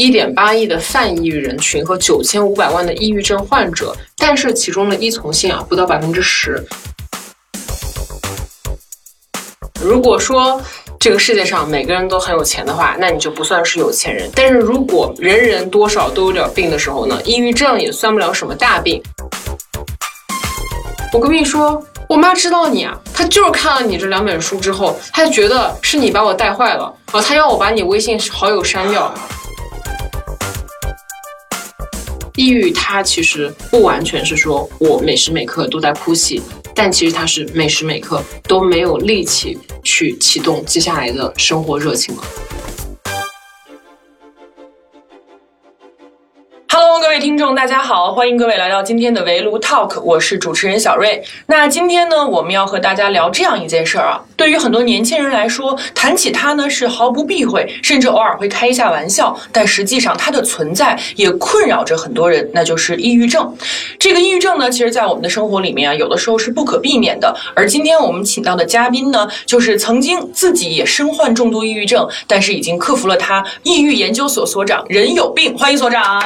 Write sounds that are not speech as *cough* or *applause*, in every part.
一点八亿的泛抑郁人群和九千五百万的抑郁症患者，但是其中的依从性啊不到百分之十。如果说这个世界上每个人都很有钱的话，那你就不算是有钱人。但是如果人人多少都有点病的时候呢，抑郁症也算不了什么大病。我跟你说，我妈知道你啊，她就是看了你这两本书之后，她觉得是你把我带坏了啊，她要我把你微信好友删掉。抑郁它其实不完全是说我每时每刻都在哭泣，但其实它是每时每刻都没有力气去启动接下来的生活热情了。位听众，大家好，欢迎各位来到今天的围炉 Talk，我是主持人小瑞。那今天呢，我们要和大家聊这样一件事儿啊。对于很多年轻人来说，谈起它呢是毫不避讳，甚至偶尔会开一下玩笑。但实际上，它的存在也困扰着很多人，那就是抑郁症。这个抑郁症呢，其实，在我们的生活里面啊，有的时候是不可避免的。而今天我们请到的嘉宾呢，就是曾经自己也身患重度抑郁症，但是已经克服了它。抑郁研究所所长任有病，欢迎所长。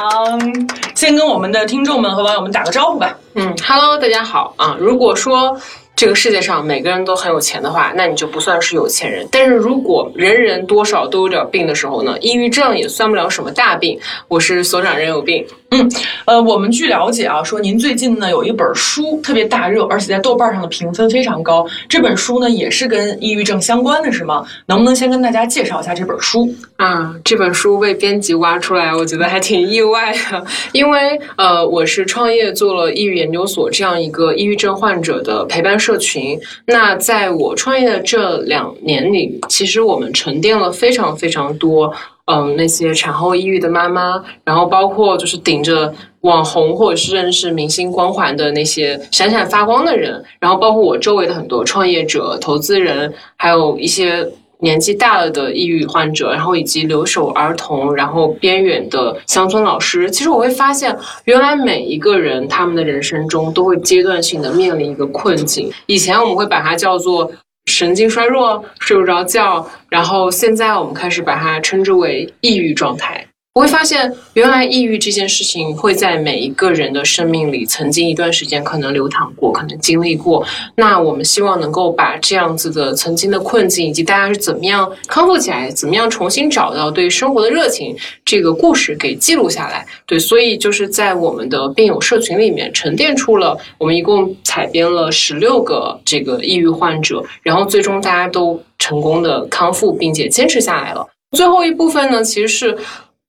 先跟我们的听众们和网友们打个招呼吧。嗯，Hello，大家好啊。如果说这个世界上每个人都很有钱的话，那你就不算是有钱人。但是如果人人多少都有点病的时候呢，抑郁症也算不了什么大病。我是所长任有病。嗯，呃，我们据了解啊，说您最近呢有一本书特别大热，而且在豆瓣上的评分非常高。这本书呢也是跟抑郁症相关的，是吗？能不能先跟大家介绍一下这本书啊？这本书被编辑挖出来，我觉得还挺意外的，因为呃，我是创业做了抑郁研究所这样一个抑郁症患者的陪伴社群。那在我创业的这两年里，其实我们沉淀了非常非常多。嗯，那些产后抑郁的妈妈，然后包括就是顶着网红或者是认识明星光环的那些闪闪发光的人，然后包括我周围的很多创业者、投资人，还有一些年纪大了的抑郁患者，然后以及留守儿童，然后边远的乡村老师。其实我会发现，原来每一个人他们的人生中都会阶段性的面临一个困境。以前我们会把它叫做。神经衰弱，睡不着觉，然后现在我们开始把它称之为抑郁状态。我会发现，原来抑郁这件事情会在每一个人的生命里，曾经一段时间可能流淌过，可能经历过。那我们希望能够把这样子的曾经的困境，以及大家是怎么样康复起来，怎么样重新找到对生活的热情，这个故事给记录下来。对，所以就是在我们的病友社群里面沉淀出了，我们一共采编了十六个这个抑郁患者，然后最终大家都成功的康复，并且坚持下来了。最后一部分呢，其实是。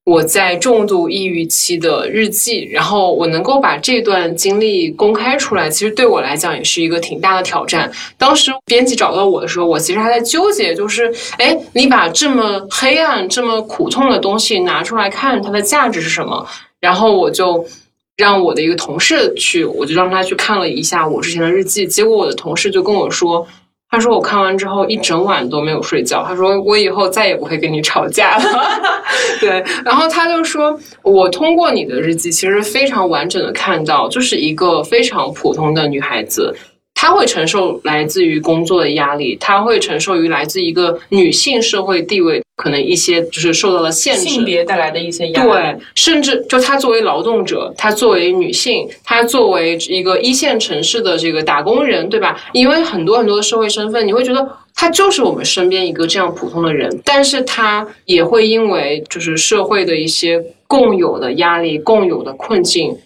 我在重度抑郁期的日记，然后我能够把这段经历公开出来，其实对我来讲也是一个挺大的挑战。当时编辑找到我的时候，我其实还在纠结，就是，哎，你把这么黑暗、这么苦痛的东西拿出来看，它的价值是什么？然后我就让我的一个同事去，我就让他去看了一下我之前的日记，结果我的同事就跟我说。他说我看完之后一整晚都没有睡觉。他说我以后再也不会跟你吵架了。*laughs* 对，然后他就说，我通过你的日记，其实非常完整的看到，就是一个非常普通的女孩子。她会承受来自于工作的压力，她会承受于来自一个女性社会地位可能一些就是受到了限制，性别带来的一些压力。对，甚至就她作为劳动者，她作为女性，她作为一个一线城市的这个打工人，对吧？因为很多很多的社会身份，你会觉得她就是我们身边一个这样普通的人，但是她也会因为就是社会的一些共有的压力、共有的困境，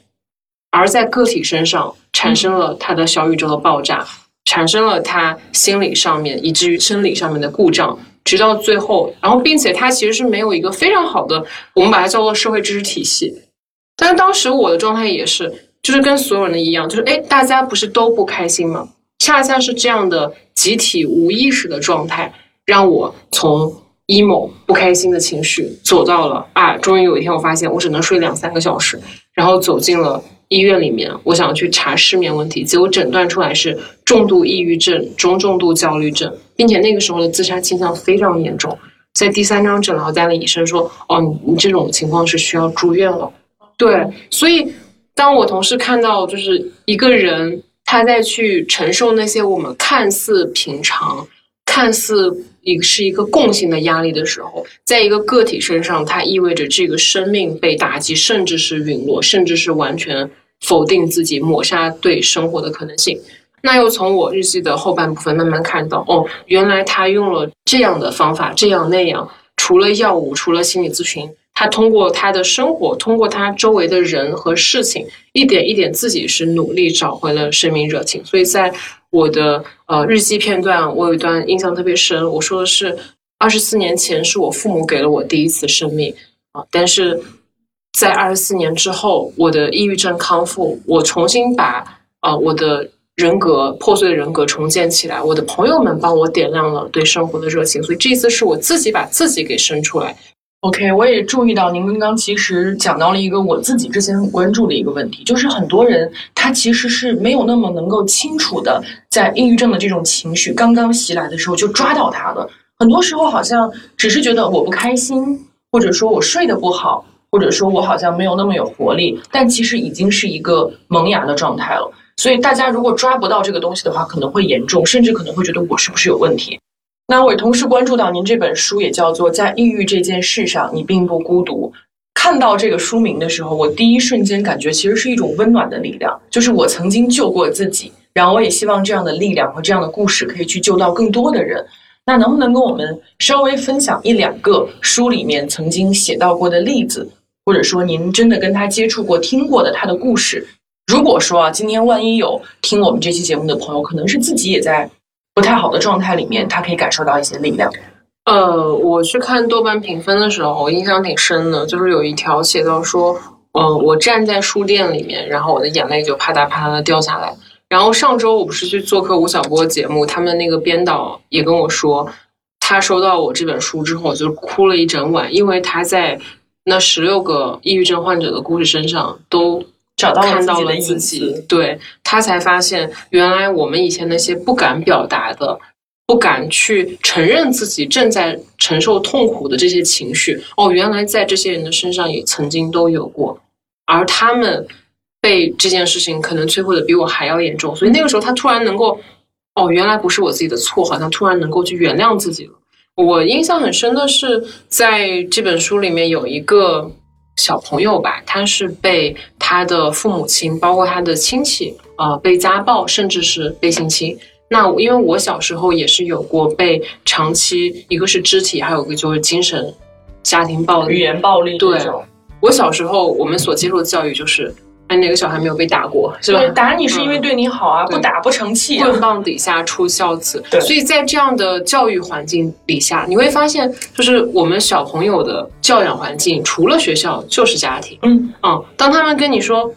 而在个体身上。产生了他的小宇宙的爆炸，产生了他心理上面以至于生理上面的故障，直到最后，然后并且他其实是没有一个非常好的，我们把它叫做社会知识体系。但是当时我的状态也是，就是跟所有人的一样，就是哎，大家不是都不开心吗？恰恰是这样的集体无意识的状态，让我从 emo 不开心的情绪走到了啊，终于有一天我发现我只能睡两三个小时，然后走进了。医院里面，我想去查失眠问题，结果诊断出来是重度抑郁症、中重度焦虑症，并且那个时候的自杀倾向非常严重。在第三张诊疗单的医生说：“哦，你你这种情况是需要住院了。”对，所以当我同事看到就是一个人他在去承受那些我们看似平常、看似。一个是一个共性的压力的时候，在一个个体身上，它意味着这个生命被打击，甚至是陨落，甚至是完全否定自己，抹杀对生活的可能性。那又从我日记的后半部分慢慢看到，哦，原来他用了这样的方法，这样那样，除了药物，除了心理咨询，他通过他的生活，通过他周围的人和事情，一点一点自己是努力找回了生命热情。所以在我的呃日记片段，我有一段印象特别深，我说的是二十四年前是我父母给了我第一次生命啊，但是在二十四年之后，我的抑郁症康复，我重新把呃我的。人格破碎的人格重建起来，我的朋友们帮我点亮了对生活的热情，所以这一次是我自己把自己给生出来。OK，我也注意到您刚刚其实讲到了一个我自己之前很关注的一个问题，就是很多人他其实是没有那么能够清楚的在抑郁症的这种情绪刚刚袭来的时候就抓到他的，很多时候好像只是觉得我不开心，或者说我睡得不好，或者说我好像没有那么有活力，但其实已经是一个萌芽的状态了。所以大家如果抓不到这个东西的话，可能会严重，甚至可能会觉得我是不是有问题。那我也同时关注到您这本书，也叫做《在抑郁这件事上，你并不孤独》。看到这个书名的时候，我第一瞬间感觉其实是一种温暖的力量，就是我曾经救过自己，然后我也希望这样的力量和这样的故事可以去救到更多的人。那能不能跟我们稍微分享一两个书里面曾经写到过的例子，或者说您真的跟他接触过、听过的他的故事？如果说啊，今天万一有听我们这期节目的朋友，可能是自己也在不太好的状态里面，他可以感受到一些力量。呃，我去看豆瓣评分的时候，我印象挺深的，就是有一条写到说，嗯，我站在书店里面，然后我的眼泪就啪嗒啪嗒的掉下来。然后上周我不是去做客吴晓波节目，他们那个编导也跟我说，他收到我这本书之后就哭了一整晚，因为他在那十六个抑郁症患者的故事身上都。找到看到了自己，对他才发现，原来我们以前那些不敢表达的、不敢去承认自己正在承受痛苦的这些情绪，哦，原来在这些人的身上也曾经都有过，而他们被这件事情可能摧毁的比我还要严重，所以那个时候他突然能够，哦，原来不是我自己的错，好像突然能够去原谅自己了。我印象很深的是，在这本书里面有一个。小朋友吧，他是被他的父母亲，包括他的亲戚，呃，被家暴，甚至是被性侵。那因为我小时候也是有过被长期，一个是肢体，还有一个就是精神家庭暴力、语言暴力。对，我小时候我们所接受的教育就是。哎，哪个小孩没有被打过？是吧？打你是因为对你好啊，不打不成器。棍棒底下出孝子。对。所以在这样的教育环境底下，你会发现，就是我们小朋友的教养环境，除了学校就是家庭。嗯嗯。当他们跟你说，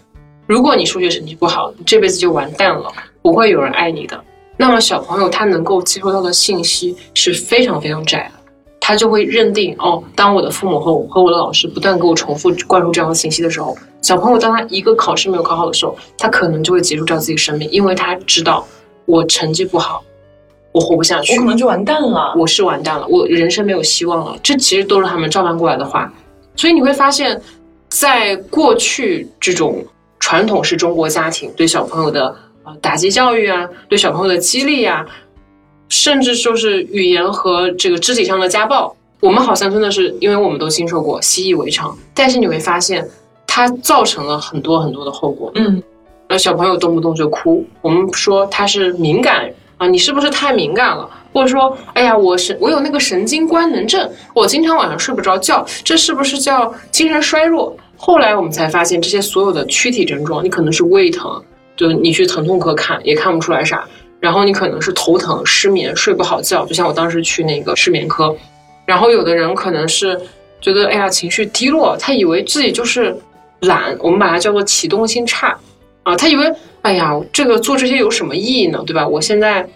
如果你数学成绩不好，这辈子就完蛋了，不会有人爱你的。那么小朋友他能够接收到的信息是非常非常窄的。他就会认定哦，当我的父母和我和我的老师不断给我重复灌输这样的信息的时候，小朋友当他一个考试没有考好的时候，他可能就会结束掉自己生命，因为他知道我成绩不好，我活不下去，我可能就完蛋了，我是完蛋了，我人生没有希望了。这其实都是他们照搬过来的话，所以你会发现，在过去这种传统式中国家庭对小朋友的呃打击教育啊，对小朋友的激励啊。甚至就是语言和这个肢体上的家暴，我们好像真的是因为我们都经受过，习以为常。但是你会发现，它造成了很多很多的后果。嗯，那小朋友动不动就哭，我们说他是敏感啊，你是不是太敏感了？或者说，哎呀，我神，我有那个神经官能症，我经常晚上睡不着觉，这是不是叫精神衰弱？后来我们才发现，这些所有的躯体症状，你可能是胃疼，就你去疼痛科看也看不出来啥。然后你可能是头疼、失眠、睡不好觉，就像我当时去那个失眠科。然后有的人可能是觉得哎呀情绪低落，他以为自己就是懒，我们把它叫做启动性差啊。他以为哎呀这个做这些有什么意义呢？对吧？我现在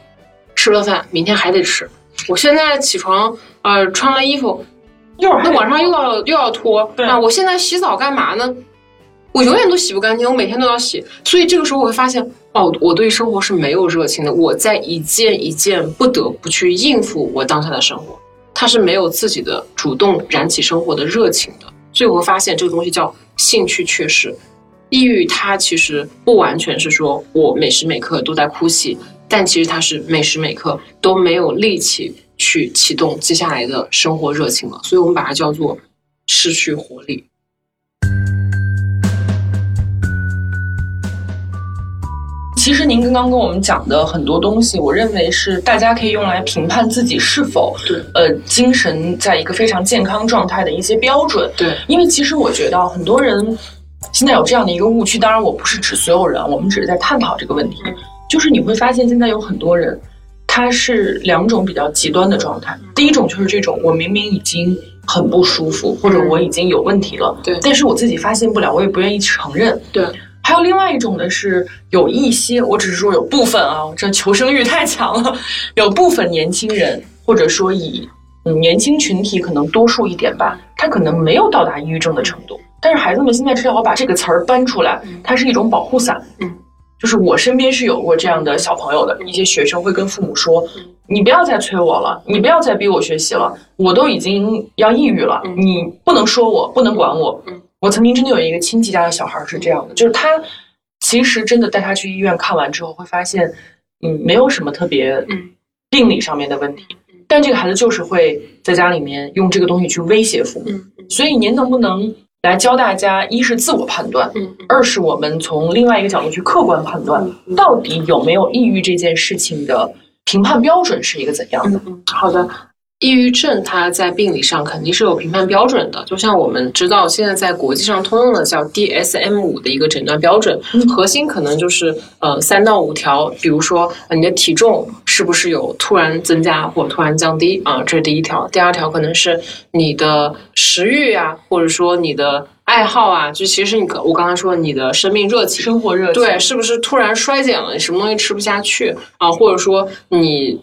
吃了饭，明天还得吃。我现在起床呃穿了衣服，那晚上又要又要脱。那我现在洗澡干嘛呢？我永远都洗不干净，我每天都要洗。所以这个时候我会发现。哦，我对生活是没有热情的。我在一件一件不得不去应付我当下的生活，他是没有自己的主动燃起生活的热情的。所以我会发现这个东西叫兴趣缺失。抑郁它其实不完全是说我每时每刻都在哭泣，但其实它是每时每刻都没有力气去启动接下来的生活热情了。所以我们把它叫做失去活力。其实您刚刚跟我们讲的很多东西，我认为是大家可以用来评判自己是否对呃精神在一个非常健康状态的一些标准。对，因为其实我觉得很多人现在有这样的一个误区，当然我不是指所有人，我们只是在探讨这个问题。就是你会发现现在有很多人，他是两种比较极端的状态。第一种就是这种，我明明已经很不舒服，或者我已经有问题了，对但是我自己发现不了，我也不愿意承认。对，还有另外一种呢，是有一些，我只是说有部分啊，这求生欲太强了，有部分年轻人，或者说以嗯年轻群体可能多数一点吧，他可能没有到达抑郁症的程度，但是孩子们现在只要把这个词儿搬出来，它是一种保护伞。嗯，就是我身边是有过这样的小朋友的，一些学生会跟父母说：“你不要再催我了，你不要再逼我学习了，我都已经要抑郁了，嗯你不能说我，不能管我。嗯”我曾经真的有一个亲戚家的小孩是这样的，就是他其实真的带他去医院看完之后，会发现，嗯，没有什么特别嗯病理上面的问题，但这个孩子就是会在家里面用这个东西去威胁父母。嗯所以您能不能来教大家，一是自我判断，嗯二是我们从另外一个角度去客观判断，嗯到底有没有抑郁这件事情的评判标准是一个怎样的？好的。抑郁症它在病理上肯定是有评判标准的，就像我们知道现在在国际上通用的叫 DSM 五的一个诊断标准，嗯核心可能就是呃三到五条，比如说呃你的体重是不是有突然增加或突然降低啊，这是第一条。第二条可能是你的食欲啊，或者说你的爱好啊，就其实你可我刚才说你的生命热情，生活热情，对，是不是突然衰减了？你什么东西吃不下去啊？或者说你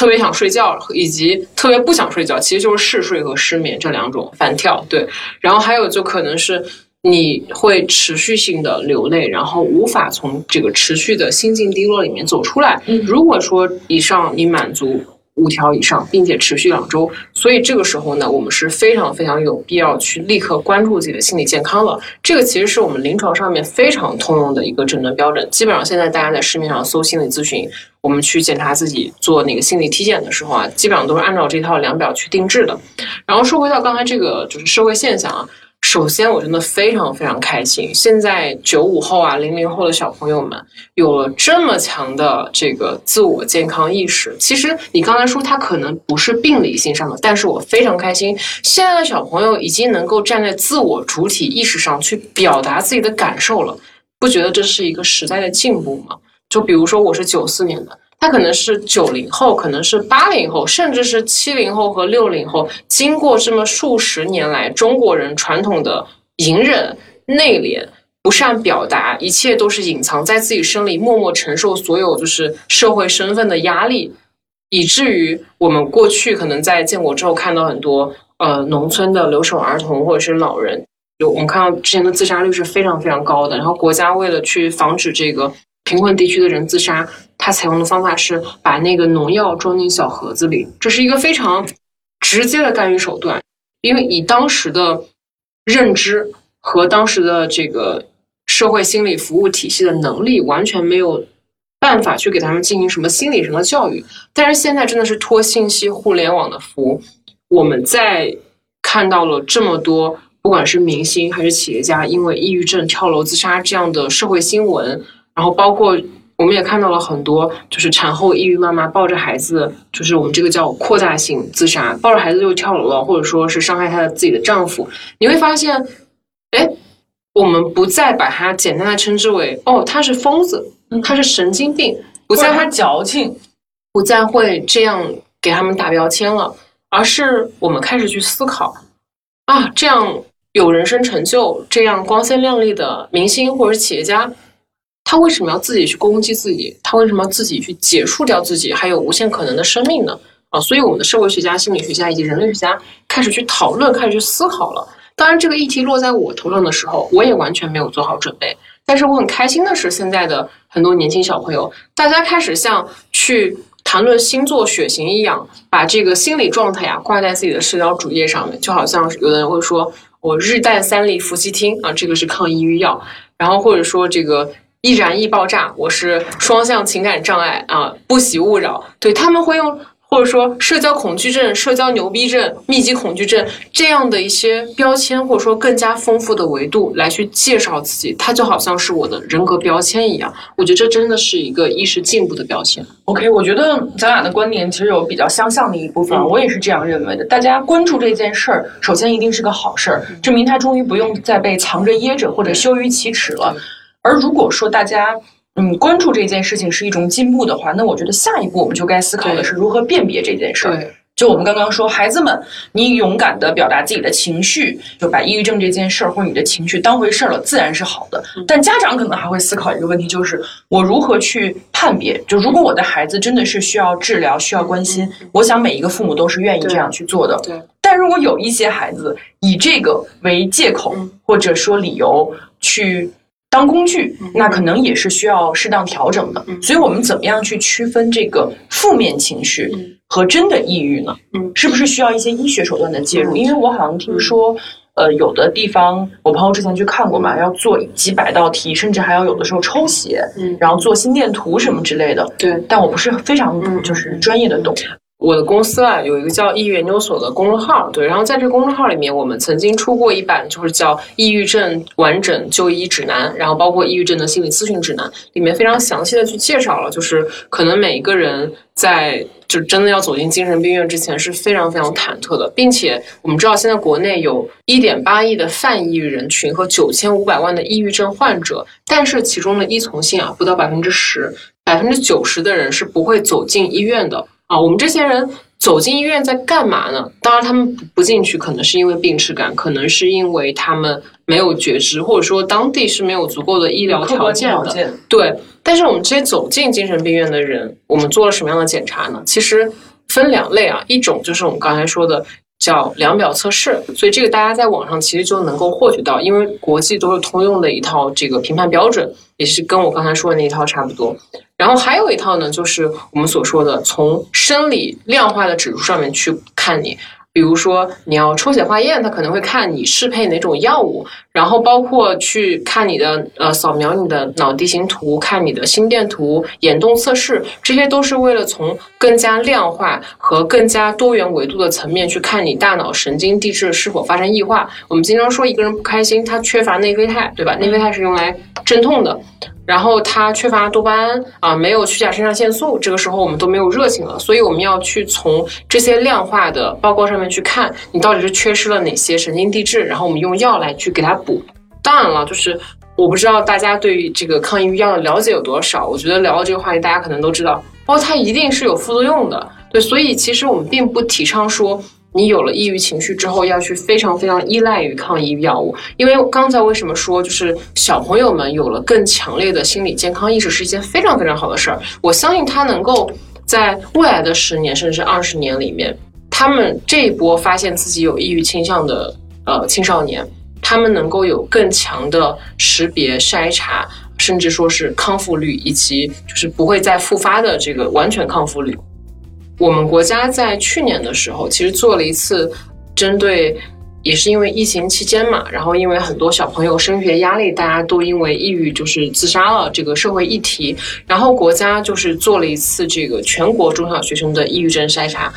特别想睡觉，以及特别不想睡觉，其实就是嗜睡和失眠这两种反跳。对，然后还有就可能是你会持续性的流泪，然后无法从这个持续的心境低落里面走出来。嗯如果说以上你满足。五条以上，并且持续两周，所以这个时候呢，我们是非常非常有必要去立刻关注自己的心理健康了。这个其实是我们临床上面非常通用的一个诊断标准。基本上现在大家在市面上搜心理咨询，我们去检查自己做那个心理体检的时候啊，基本上都是按照这套量表去定制的。然后说回到刚才这个就是社会现象啊，首先我真的非常非常开心，现在九五后啊、零零后的小朋友们有了这么强的这个自我健康意识。其实你刚才说他可能不是病理性上的，但是我非常开心，现在的小朋友已经能够站在自我主体意识上去表达自己的感受了，不觉得这是一个时代的进步吗？就比如说我是九四年的。他可能是九零后，可能是八零后，甚至是七零后和六零后。经过这么数十年来，中国人传统的隐忍、内敛、不善表达，一切都是隐藏在自己身里，默默承受所有就是社会身份的压力，以至于我们过去可能在建国之后看到很多呃农村的留守儿童或者是老人，有我们看到之前的自杀率是非常非常高的。然后国家为了去防止这个贫困地区的人自杀，他采用的方法是把那个农药装进小盒子里，这是一个非常直接的干预手段。因为以当时的认知和当时的这个社会心理服务体系的能力，完全没有办法去给他们进行什么心理上的教育。但是现在真的是托信息互联网的福，我们在看到了这么多，不管是明星还是企业家，因为抑郁症跳楼自杀这样的社会新闻，然后包括我们也看到了很多，就是产后抑郁妈妈抱着孩子，就是我们这个叫扩大性自杀，抱着孩子就跳楼了，或者说是伤害她的自己的丈夫。你会发现，哎，我们不再把它简单的称之为哦，他是疯子，他是神经病，不再他矫情，不再会这样给他们打标签了，而是我们开始去思考啊，这样有人生成就、这样光鲜亮丽的明星或者企业家，他为什么要自己去攻击自己？他为什么要自己去结束掉自己还有无限可能的生命呢？啊，所以我们的社会学家、心理学家以及人类学家开始去讨论，开始去思考了。当然，这个议题落在我头上的时候，我也完全没有做好准备。但是我很开心的是，现在的很多年轻小朋友，大家开始像去谈论星座血型一样，把这个心理状态啊挂在自己的社交主页上面，就好像有的人会说我日啖三粒伏羲汀啊，这个是抗抑郁药，然后或者说这个易燃易爆炸，我是双向情感障碍啊，不喜勿扰，对他们会用或者说社交恐惧症、社交牛逼症、密集恐惧症这样的一些标签，或者说更加丰富的维度来去介绍自己，它就好像是我的人格标签一样。我觉得这真的是一个意识进步的标签。OK，我觉得咱俩的观点其实有比较相像的一部分，嗯我也是这样认为的。大家关注这件事儿，首先一定是个好事儿，证明他终于不用再被藏着掖着或者羞于启齿了。而如果说大家嗯关注这件事情是一种进步的话，那我觉得下一步我们就该思考的是如何辨别这件事儿。对，就我们刚刚说，孩子们，你勇敢的表达自己的情绪，就把抑郁症这件事儿或者你的情绪当回事儿了，自然是好的。但家长可能还会思考一个问题，就是我如何去判别？就如果我的孩子真的是需要治疗、需要关心，我想每一个父母都是愿意这样去做的。对，但如果有一些孩子以这个为借口嗯或者说理由去当工具，那可能也是需要适当调整的。嗯所以我们怎么样去区分这个负面情绪嗯和真的抑郁呢？嗯是不是需要一些医学手段的介入？嗯因为我好像听说。呃，有的地方我朋友之前去看过嘛，要做几百道题，甚至还要有的时候抽血，嗯然后做心电图什么之类的。对。但我不是非常嗯就是专业的懂。我的公司啊有一个叫抑郁研究所的公众号，对，然后在这个公众号里面，我们曾经出过一版就是叫《抑郁症完整就医指南》，然后包括抑郁症的心理咨询指南，里面非常详细的去介绍了，就是可能每一个人在就真的要走进精神病院之前是非常非常忐忑的，并且我们知道现在国内有一点八亿的泛抑郁人群和九千五百万的抑郁症患者，但是其中的依从性啊不到百分之十，百分之九十的人是不会走进医院的。啊，我们这些人走进医院在干嘛呢？当然，他们不不进去，可能是因为病耻感，可能是因为他们没有觉知，或者说当地是没有足够的医疗条件的。条件，对，但是我们这些走进精神病院的人，我们做了什么样的检查呢？其实分两类啊，一种就是我们刚才说的叫量表测试，所以这个大家在网上其实就能够获取到，因为国际都是通用的一套这个评判标准，也是跟我刚才说的那一套差不多。然后还有一套呢，就是我们所说的从生理量化的指数上面去看你。比如说，你要抽血化验，它可能会看你适配哪种药物，然后包括去看你的呃扫描你的脑地形图，看你的心电图、眼动测试，这些都是为了从更加量化和更加多元维度的层面去看你大脑神经递质是否发生异化。我们经常说一个人不开心，他缺乏内啡肽，对吧？内啡肽是用来镇痛的。然后他缺乏多巴胺啊，没有去甲肾上腺素，这个时候我们都没有热情了，所以我们要去从这些量化的报告上面去看你到底是缺失了哪些神经递质，然后我们用药来去给它补。当然了，就是我不知道大家对于这个抗抑郁药的了解有多少，我觉得聊到这个话题，大家可能都知道，哦，它一定是有副作用的，对，所以其实我们并不提倡说。你有了抑郁情绪之后，要去非常非常依赖于抗抑郁药物，因为刚才为什么说就是小朋友们有了更强烈的心理健康意识是一件非常非常好的事儿。我相信他能够在未来的十年甚至二十年里面，他们这一波发现自己有抑郁倾向的呃青少年，他们能够有更强的识别筛查，甚至说是康复率，以及就是不会再复发的这个完全康复率。我们国家在去年的时候，其实做了一次针对，也是因为疫情期间嘛，然后因为很多小朋友升学压力，大家都因为抑郁就是自杀了这个社会议题，然后国家就是做了一次这个全国中小学生的抑郁症筛查。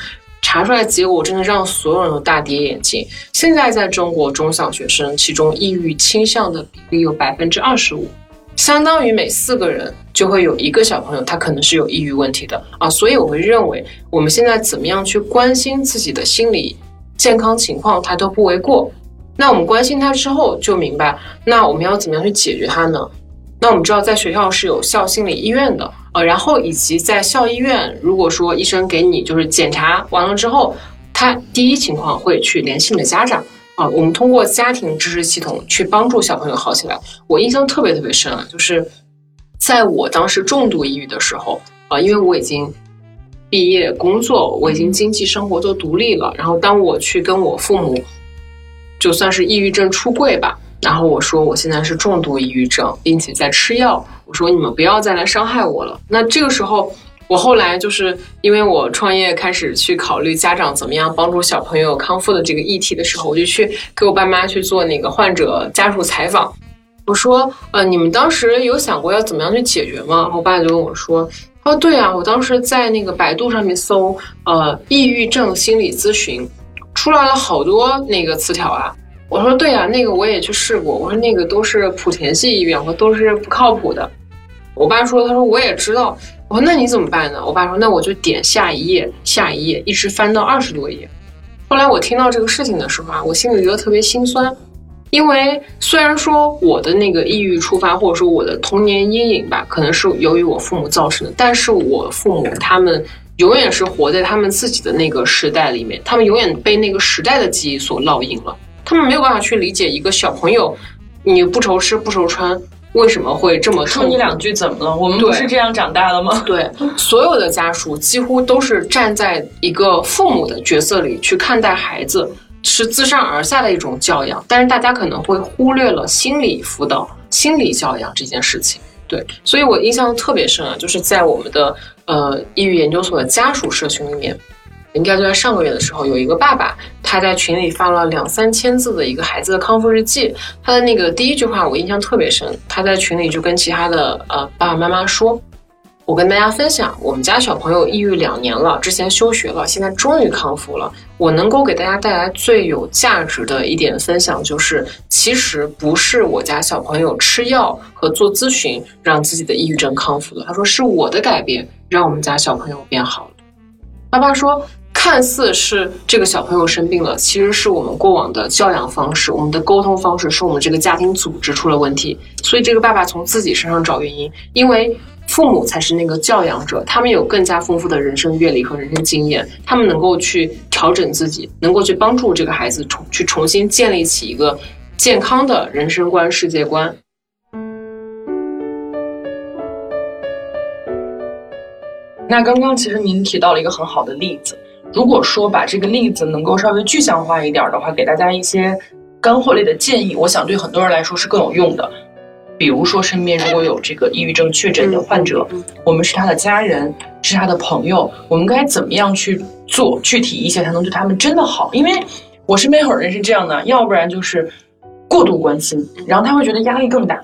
查出来结果真的让所有人都大跌眼镜。现在在中国中小学生，其中抑郁倾向的比例有百分之二十五，相当于每四个人就会有一个小朋友他可能是有抑郁问题的啊。所以我会认为，我们现在怎么样去关心自己的心理健康情况，它都不为过。那我们关心他之后，就明白，那我们要怎么样去解决它呢？那我们知道，在学校是有校心理医院的，呃，然后以及在校医院，如果说医生给你就是检查完了之后，他第一情况会去联系你的家长啊、我们通过家庭支持系统去帮助小朋友好起来。我印象特别特别深啊，就是在我当时重度抑郁的时候，啊、因为我已经毕业工作，我已经经济生活都独立了，然后当我去跟我父母，就算是抑郁症出柜吧。然后我说我现在是重度抑郁症，并且在吃药。我说你们不要再来伤害我了。那这个时候，我后来就是因为我创业开始去考虑家长怎么样帮助小朋友康复的这个议题的时候，我就去给我爸妈去做那个患者家属采访。我说，呃，你们当时有想过要怎么样去解决吗？我爸就跟我说，哦，对啊，我当时在那个百度上面搜，呃，抑郁症心理咨询，出来了好多那个词条啊。我说对啊，那个我也去试过。我说那个都是莆田系医院，我都是不靠谱的。我爸说，他说我也知道。我说那你怎么办呢？我爸说那我就点下一页，下一页，一直翻到二十多页。后来我听到这个事情的时候啊，我心里觉得特别心酸，因为虽然说我的那个抑郁触发，或者说我的童年阴影吧，可能是由于我父母造成的，但是我父母他们永远是活在他们自己的那个时代里面，他们永远被那个时代的记忆所烙印了。他们没有办法去理解一个小朋友，你不愁吃不愁穿，为什么会这么说你两句怎么了？我们不是这样长大的吗？对，所有的家属几乎都是站在一个父母的角色里去看待孩子，是自上而下的一种教养。但是大家可能会忽略了心理辅导、心理教养这件事情。对，所以我印象特别深啊，就是在我们的呃抑郁研究所的家属社群里面。应该就在上个月的时候，有一个爸爸，他在群里发了两三千字的一个孩子的康复日记。他的那个第一句话我印象特别深，他在群里就跟其他的呃爸爸妈妈说：“我跟大家分享，我们家小朋友抑郁两年了，之前休学了，现在终于康复了。我能够给大家带来最有价值的一点分享就是，其实不是我家小朋友吃药和做咨询让自己的抑郁症康复了。他说是我的改变让我们家小朋友变好了。爸爸说。”看似是这个小朋友生病了，其实是我们过往的教养方式、我们的沟通方式，是我们这个家庭组织出了问题。所以这个爸爸从自己身上找原因，因为父母才是那个教养者，他们有更加丰富的人生阅历和人生经验，他们能够去调整自己，能够去帮助这个孩子重去重新建立起一个健康的人生观、世界观。那刚刚其实您提到了一个很好的例子。如果说把这个例子能够稍微具象化一点的话，给大家一些干货类的建议，我想对很多人来说是更有用的。比如说，身边如果有这个抑郁症确诊的患者，我们是他的家人，是他的朋友，我们该怎么样去做具体一些才能对他们真的好？因为我身边有人是这样的，要不然就是过度关心，然后他会觉得压力更大；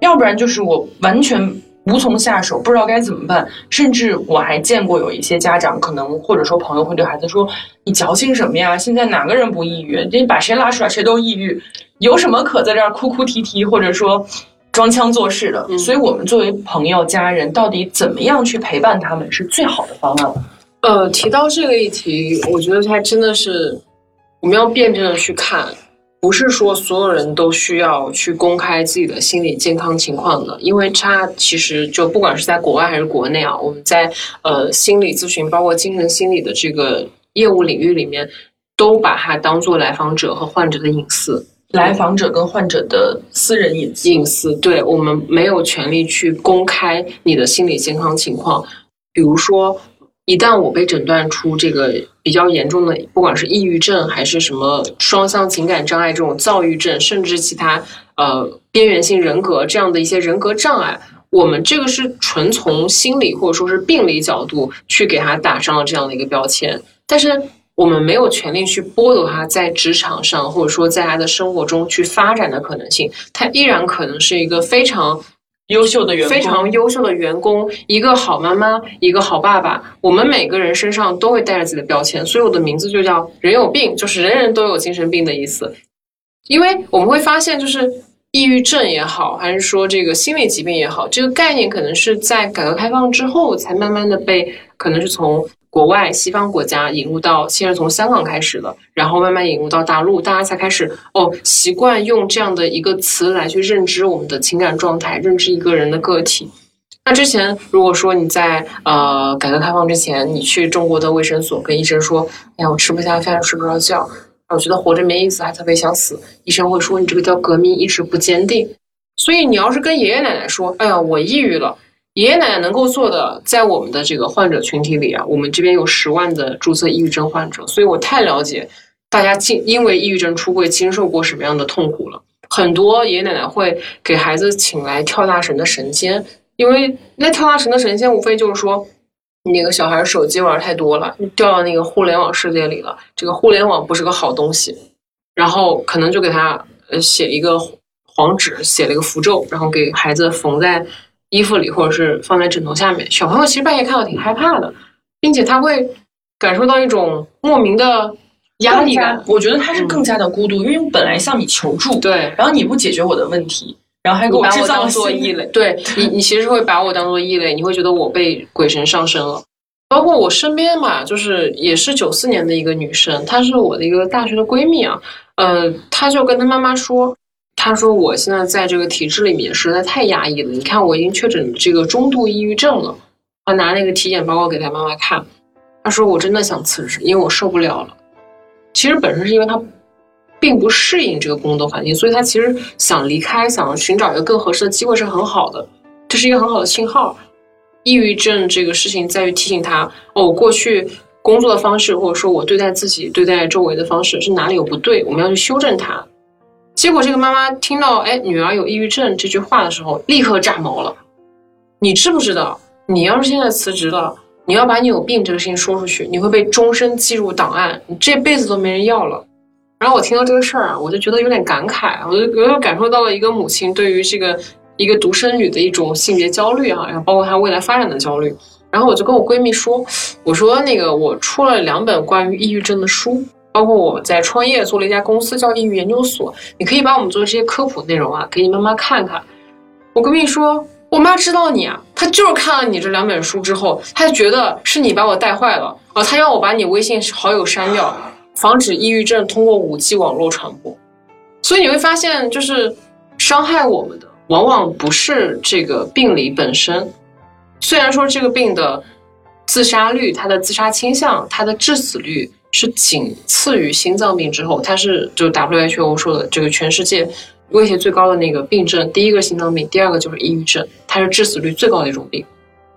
要不然就是我完全。无从下手，不知道该怎么办。甚至我还见过有一些家长，可能或者说朋友会对孩子说：“你矫情什么呀？现在哪个人不抑郁？你把谁拉出来，谁都抑郁，有什么可在这儿哭哭啼啼，或者说装腔作势的？”所以，我们作为朋友、家人，到底怎么样去陪伴他们是最好的方案？呃，提到这个议题，我觉得它真的是我们要辩证的去看。不是说所有人都需要去公开自己的心理健康情况的，因为他其实就不管是在国外还是国内啊，我们在呃心理咨询，包括精神心理的这个业务领域里面，都把它当做来访者和患者的隐私，来访者跟患者的私人隐私隐私，对我们没有权利去公开你的心理健康情况，比如说。一旦我被诊断出这个比较严重的，不管是抑郁症还是什么双向情感障碍这种躁郁症，甚至其他呃边缘性人格这样的一些人格障碍，我们这个是纯从心理或者说是病理角度去给他打上了这样的一个标签，但是我们没有权利去剥夺他在职场上或者说在他的生活中去发展的可能性，他依然可能是一个非常。优秀的员工，非常优秀的员工，一个好妈妈，一个好爸爸。我们每个人身上都会带着自己的标签，所以我的名字就叫“人有病”，就是人人都有精神病的意思。因为我们会发现，就是抑郁症也好，还是说这个心理疾病也好，这个概念可能是在改革开放之后才慢慢的被，可能是从。国外西方国家引入到，先是从香港开始的，然后慢慢引入到大陆，大家才开始哦习惯用这样的一个词来去认知我们的情感状态，认知一个人的个体。那之前如果说你在呃改革开放之前，你去中国的卫生所跟医生说，哎呀我吃不下饭，睡不着觉，我觉得活着没意思，还特别想死，医生会说你这个叫革命意志不坚定。所以你要是跟爷爷奶奶说，哎呀我抑郁了。爷爷奶奶能够做的，在我们的这个患者群体里啊，我们这边有十万的注册抑郁症患者，所以我太了解大家经因为抑郁症出柜经受过什么样的痛苦了。很多爷爷奶奶会给孩子请来跳大神的神仙，因为那跳大神的神仙无非就是说，那个小孩手机玩太多了，掉到那个互联网世界里了，这个互联网不是个好东西，然后可能就给他呃写一个黄纸，写了一个符咒，然后给孩子缝在。衣服里，或者是放在枕头下面。小朋友其实半夜看到挺害怕的，并且他会感受到一种莫名的压力感。我觉得他是更加的孤独，因为我本来向你求助，对，然后你不解决我的问题，然后还给我制造做异类。对你，你其实会把我当做异类，你会觉得我被鬼神上身了。包括我身边嘛，就是也是九四年的一个女生，她是我的一个大学的闺蜜啊。呃，她就跟她妈妈说，他说我现在在这个体制里面实在太压抑了。你看我已经确诊这个中度抑郁症了。他拿那个体检报告给他妈妈看，他说我真的想辞职，因为我受不了了。其实本身是因为他并不适应这个工作环境，所以他其实想离开，想寻找一个更合适的机会是很好的，这是一个很好的信号。抑郁症这个事情在于提醒他，哦，我过去工作的方式，或者说我对待自己、对待周围的方式是哪里有不对，我们要去修正它。结果这个妈妈听到“哎，女儿有抑郁症”这句话的时候，立刻炸毛了。你知不知道，你要是现在辞职了，你要把你有病这个事情说出去，你会被终身记入档案，你这辈子都没人要了。然后我听到这个事儿啊，我就觉得有点感慨，我就我又感受到了一个母亲对于这个。一个独生女的一种性别焦虑啊，然后包括她未来发展的焦虑。然后我就跟我闺蜜说：“我说那个我出了两本关于抑郁症的书，包括我在创业做了一家公司叫抑郁研究所，你可以把我们做的这些科普内容啊，给你妈妈看看。”我闺蜜说：“我妈知道你啊，她就是看了你这两本书之后，她觉得是你把我带坏了啊，她要我把你微信好友删掉，防止抑郁症通过五 G 网络传播。所以你会发现，就是伤害我们的。”往往不是这个病理本身，虽然说这个病的自杀率、它的自杀倾向、它的致死率是仅次于心脏病之后，它是就 WHO 说的这个全世界威胁最高的那个病症，第一个心脏病，第二个就是抑郁症，它是致死率最高的一种病。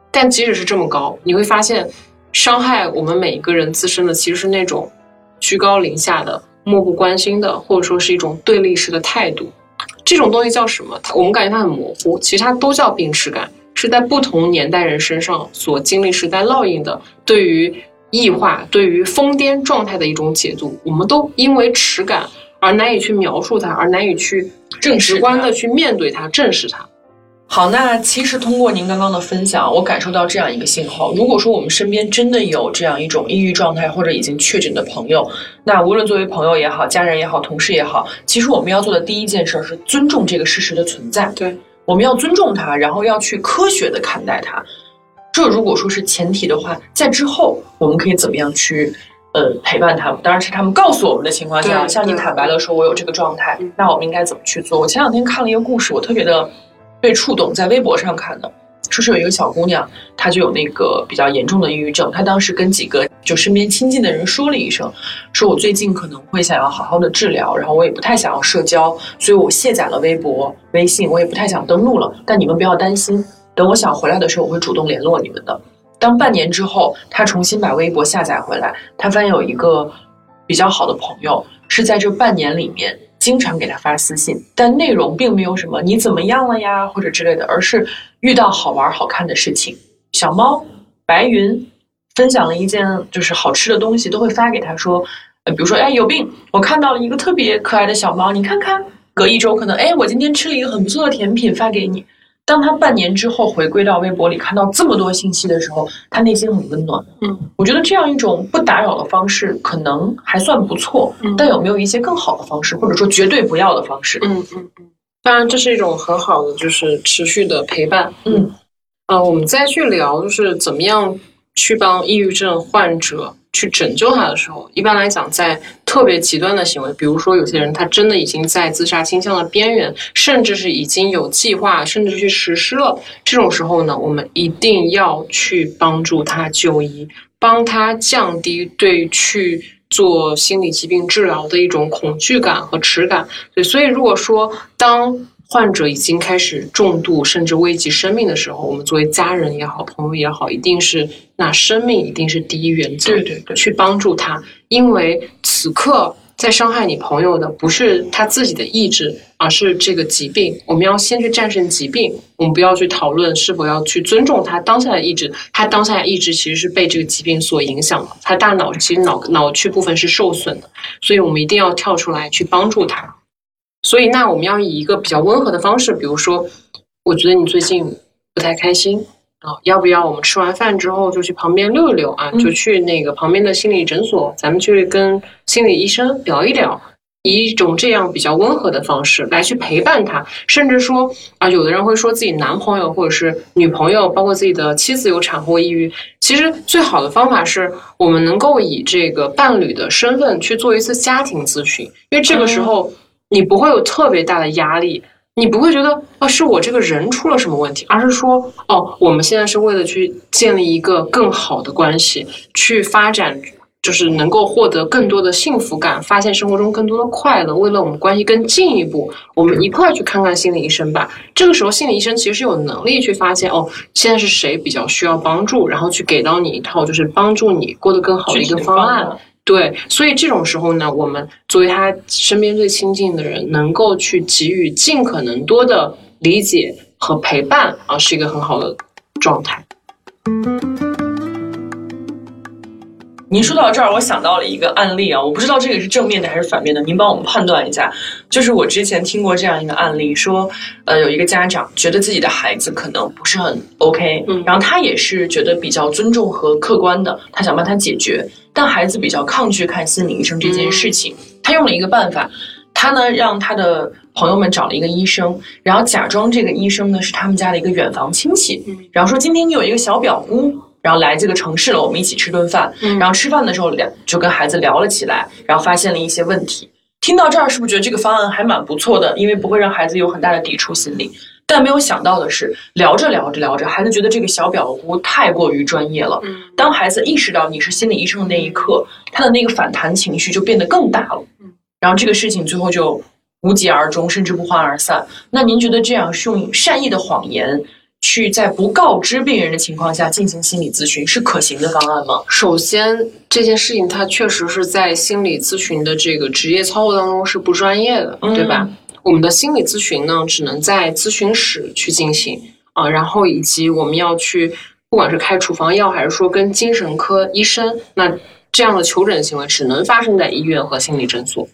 但即使是这么高，你会发现伤害我们每一个人自身的其实是那种居高临下的、漠不关心的，或者说是一种对立式的态度。这种东西叫什么？我们感觉它很模糊，其实它都叫病耻感，是在不同年代人身上所经历时代烙印的，对于异化、对于疯癫状态的一种解读。我们都因为耻感而难以去描述它，而难以去正直观的去面对它、正视它。好，那其实通过您刚刚的分享，我感受到这样一个信号：如果说我们身边真的有这样一种抑郁状态或者已经确诊的朋友，那无论作为朋友也好、家人也好、同事也好，其实我们要做的第一件事是尊重这个事实的存在。对，我们要尊重它，然后要去科学的看待它。这如果说是前提的话，在之后我们可以怎么样去呃陪伴他们？当然是他们告诉我们的情况下，向你坦白了说，我有这个状态，那我们应该怎么去做？我前两天看了一个故事，我特别的。被触动，在微博上看的，说是有一个小姑娘，她就有那个比较严重的抑郁症。她当时跟几个就身边亲近的人说了一声，说我最近可能会想要好好的治疗，然后我也不太想要社交，所以我卸载了微博、微信，我也不太想登录了。但你们不要担心，等我想回来的时候，我会主动联络你们的。当半年之后，他重新把微博下载回来，他发现有一个比较好的朋友是在这半年里面。经常给他发私信，但内容并没有什么“你怎么样了呀”或者之类的，而是遇到好玩好看的事情。小猫、白云分享了一件就是好吃的东西，都会发给他说，比如说，哎，有病，我看到了一个特别可爱的小猫，你看看。隔一周可能，哎，我今天吃了一个很不错的甜品，发给你。当他半年之后回归到微博里，看到这么多信息的时候，他内心很温暖。嗯，我觉得这样一种不打扰的方式可能还算不错。嗯，但有没有一些更好的方式，或者说绝对不要的方式？嗯嗯嗯。当然，这是一种很好的，就是持续的陪伴。嗯，呃，我们再去聊，就是怎么样去帮抑郁症患者。去拯救他的时候，一般来讲，在特别极端的行为，比如说有些人他真的已经在自杀倾向的边缘，甚至是已经有计划，甚至去实施了，这种时候呢，我们一定要去帮助他就医，帮他降低对去做心理疾病治疗的一种恐惧感和耻感。对，所以如果说当。患者已经开始重度甚至危及生命的时候，我们作为家人也好，朋友也好，一定是那生命一定是第一原则，对对对，去帮助他。因为此刻在伤害你朋友的不是他自己的意志，而是这个疾病。我们要先去战胜疾病，我们不要去讨论是否要去尊重他当下的意志。他当下的意志其实是被这个疾病所影响的，他大脑其实脑脑区部分是受损的，所以我们一定要跳出来去帮助他。所以，那我们要以一个比较温和的方式，比如说，我觉得你最近不太开心啊，要不要我们吃完饭之后就去旁边溜一溜啊？就去那个旁边的心理诊所，咱们去跟心理医生聊一聊。以一种这样比较温和的方式来去陪伴他，甚至说啊，有的人会说自己男朋友或者是女朋友，包括自己的妻子有产后抑郁。其实最好的方法是我们能够以这个伴侣的身份去做一次家庭咨询，因为这个时候你不会有特别大的压力，你不会觉得啊是我这个人出了什么问题，而是说哦，我们现在是为了去建立一个更好的关系，去发展。就是能够获得更多的幸福感，发现生活中更多的快乐。为了我们关系更进一步，我们一块儿去看看心理医生吧。这个时候，心理医生其实是有能力去发现哦，现在是谁比较需要帮助，然后去给到你一套就是帮助你过得更好的一个方案。对，所以这种时候呢，我们作为他身边最亲近的人，能够去给予尽可能多的理解和陪伴啊，是一个很好的状态。您说到这儿，我想到了一个案例啊，我不知道这个是正面的还是反面的，您帮我们判断一下。就是我之前听过这样一个案例，说，呃，有一个家长觉得自己的孩子可能不是很 OK，嗯，然后他也是觉得比较尊重和客观的，他想帮他解决，但孩子比较抗拒看心理医生这件事情，他用了一个办法，他呢让他的朋友们找了一个医生，然后假装这个医生呢是他们家的一个远房亲戚，然后说今天你有一个小表姑。然后来这个城市了，我们一起吃顿饭。然后吃饭的时候聊，就跟孩子聊了起来，然后发现了一些问题。听到这儿，是不是觉得这个方案还蛮不错的？因为不会让孩子有很大的抵触心理。但没有想到的是，聊着聊着聊着，孩子觉得这个小表姑太过于专业了。当孩子意识到你是心理医生的那一刻，他的那个反弹情绪就变得更大了。然后这个事情最后就无疾而终，甚至不欢而散。那您觉得这样是用善意的谎言？去在不告知病人的情况下进行心理咨询是可行的方案吗？首先，这件事情它确实是在心理咨询的这个职业操作当中是不专业的，对吧？我们的心理咨询呢，只能在咨询室去进行啊，然后以及我们要去，不管是开处方药还是说跟精神科医生，那这样的求诊行为只能发生在医院和心理诊所。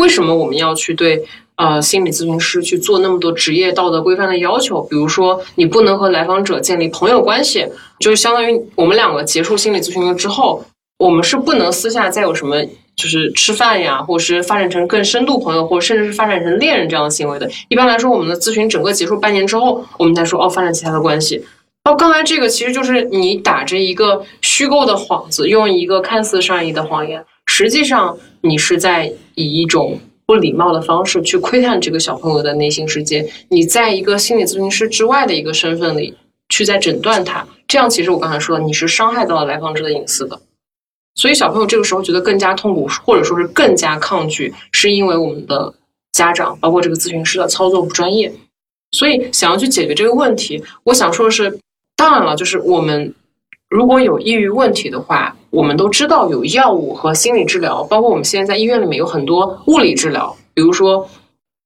为什么我们要去对？呃，心理咨询师去做那么多职业道德规范的要求，比如说你不能和来访者建立朋友关系，就是相当于我们两个结束心理咨询了之后，我们是不能私下再有什么就是吃饭呀，或者是发展成更深度朋友，或者甚至是发展成恋人这样的行为的。一般来说，我们的咨询整个结束半年之后，我们再说哦，发展其他的关系。哦，刚才这个其实就是你打着一个虚构的幌子，用一个看似善意的谎言，实际上你是在以一种。不礼貌的方式去窥探这个小朋友的内心世界，你在一个心理咨询师之外的一个身份里去在诊断他，这样其实我刚才说的，你是伤害到了来访者的隐私的。所以小朋友这个时候觉得更加痛苦，或者说是更加抗拒，是因为我们的家长包括这个咨询师的操作不专业。所以想要去解决这个问题，我想说的是，当然了，就是我们。如果有抑郁问题的话，我们都知道有药物和心理治疗，包括我们现在在医院里面有很多物理治疗，比如说。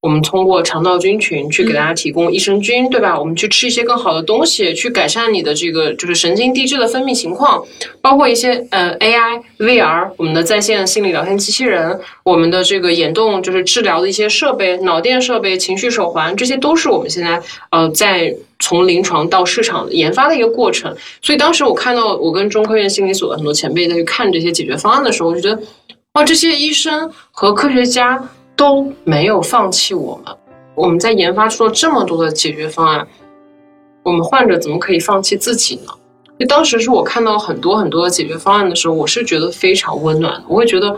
我们通过肠道菌群去给大家提供益生菌，对吧？我们去吃一些更好的东西，去改善你的这个就是神经递质的分泌情况，包括一些呃 AI、VR，我们的在线心理聊天机器人，我们的这个眼动就是治疗的一些设备、脑电设备、情绪手环，这些都是我们现在呃在从临床到市场研发的一个过程。所以当时我看到我跟中科院心理所的很多前辈在去看这些解决方案的时候，我就觉得哇，这些医生和科学家。都没有放弃我们，我们在研发出了这么多的解决方案，我们患者怎么可以放弃自己呢？就当时是我看到很多很多的解决方案的时候，我是觉得非常温暖的。我会觉得，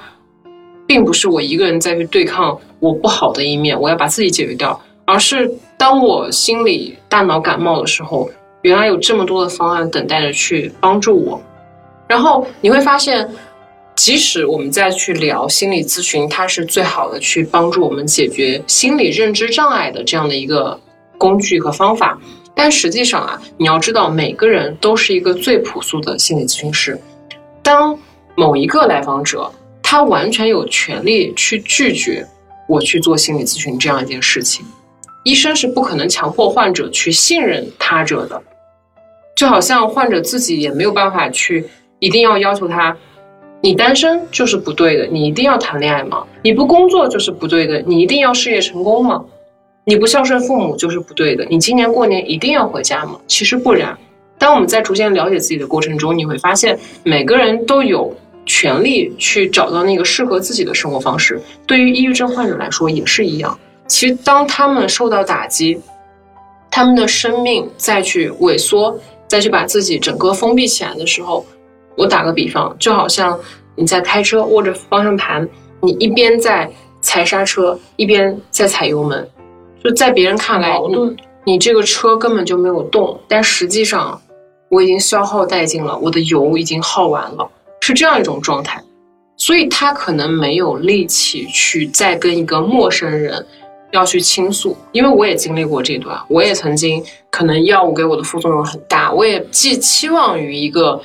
并不是我一个人在去对抗我不好的一面，我要把自己解决掉，而是当我心里大脑感冒的时候，原来有这么多的方案等待着去帮助我。然后你会发现。即使我们再去聊心理咨询，它是最好的去帮助我们解决心理认知障碍的这样的一个工具和方法，但实际上啊，你要知道，每个人都是一个最朴素的心理咨询师。当某一个来访者，他完全有权利去拒绝我去做心理咨询这样一件事情，医生是不可能强迫患者去信任他者的，就好像患者自己也没有办法去一定要要求他。你单身就是不对的，你一定要谈恋爱吗？你不工作就是不对的，你一定要事业成功吗？你不孝顺父母就是不对的，你今年过年一定要回家吗？其实不然。当我们在逐渐了解自己的过程中，你会发现每个人都有权利去找到那个适合自己的生活方式。对于抑郁症患者来说也是一样。其实当他们受到打击，他们的生命再去萎缩，再去把自己整个封闭起来的时候，我打个比方，就好像你在开车握着方向盘，你一边在踩刹车，一边在踩油门，就在别人看来，你你这个车根本就没有动，但实际上。我已经消耗殆尽了，我的油已经耗完了，是这样一种状态，所以他可能没有力气去再跟一个陌生人要去倾诉，因为我也经历过这段，我也曾经可能药物给我的副作用很大，我也寄期望于一个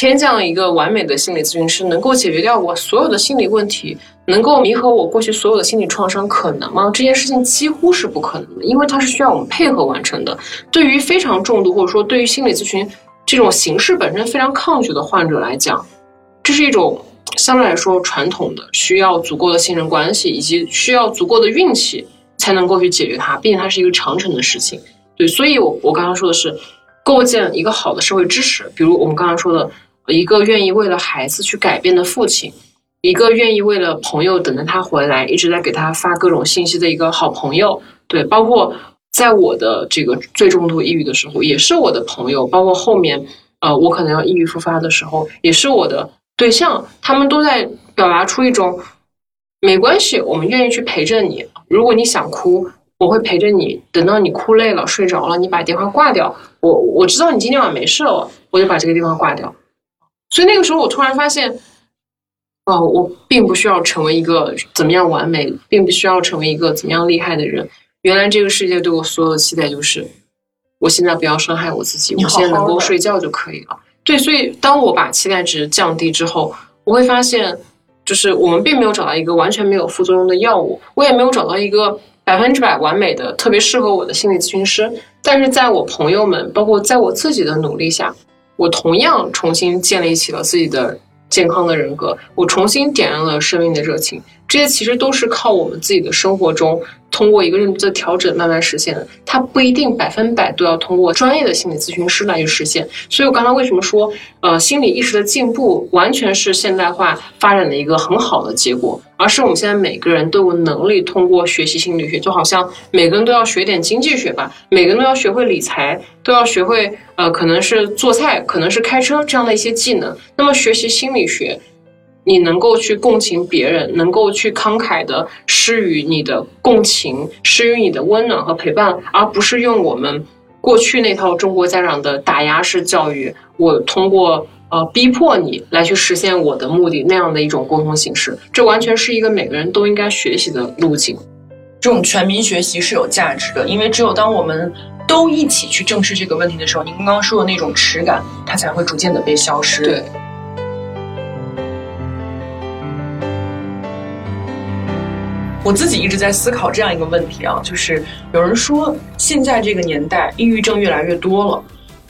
天降一个完美的心理咨询师能够解决掉我所有的心理问题。能够弥合我过去所有的心理创伤，可能吗？这件事情几乎是不可能的，因为它是需要我们配合完成的。对于非常重度或者说对于心理咨询这种形式本身非常抗拒的患者来讲，这是一种相对来说传统的，需要足够的信任关系以及需要足够的运气才能够去解决它，毕竟它是一个长程的事情。对，所以我我刚刚说的是构建一个好的社会支持，比如我们刚刚说的一个愿意为了孩子去改变的父亲。一个愿意为了朋友等着他回来，一直在给他发各种信息的一个好朋友，对，包括在我的这个最重度抑郁的时候，也是我的朋友，包括后面，呃，我可能要抑郁复发的时候，也是我的对象，他们都在表达出一种没关系，我们愿意去陪着你。如果你想哭，我会陪着你，等到你哭累了、睡着了，你把电话挂掉，我我知道你今天晚上没事了，我就把这个电话挂掉。所以那个时候，我突然发现。哦，我并不需要成为一个怎么样完美，并不需要成为一个怎么样厉害的人。原来这个世界对我所有的期待就是，我现在不要伤害我自己，我现在能够睡觉就可以了。对，所以当我把期待值降低之后，我会发现，就是我们并没有找到一个完全没有副作用的药物，我也没有找到一个百分之百完美的、特别适合我的心理咨询师。但是在我朋友们，包括在我自己的努力下，我同样重新建立起了自己的。健康的人格，我重新点燃了生命的热情。这些其实都是靠我们自己的生活中。通过一个认知的调整慢慢实现，它不一定百分百都要通过专业的心理咨询师来去实现。所以我刚才为什么说，呃，心理意识的进步完全是现代化发展的一个很好的结果，而是我们现在每个人都有能力通过学习心理学，就好像每个人都要学点经济学吧，每个人都要学会理财，都要学会呃，可能是做菜，可能是开车这样的一些技能。那么学习心理学。你能够去共情别人，能够去慷慨的施予你的共情，施予你的温暖和陪伴，而不是用我们过去那套中国家长的打压式教育，我通过呃逼迫你来去实现我的目的那样的一种沟通形式，这完全是一个每个人都应该学习的路径。这种全民学习是有价值的，因为只有当我们都一起去正视这个问题的时候，您刚刚说的那种耻感，它才会逐渐的被消失。对。我自己一直在思考这样一个问题啊，就是有人说现在这个年代抑郁症越来越多了，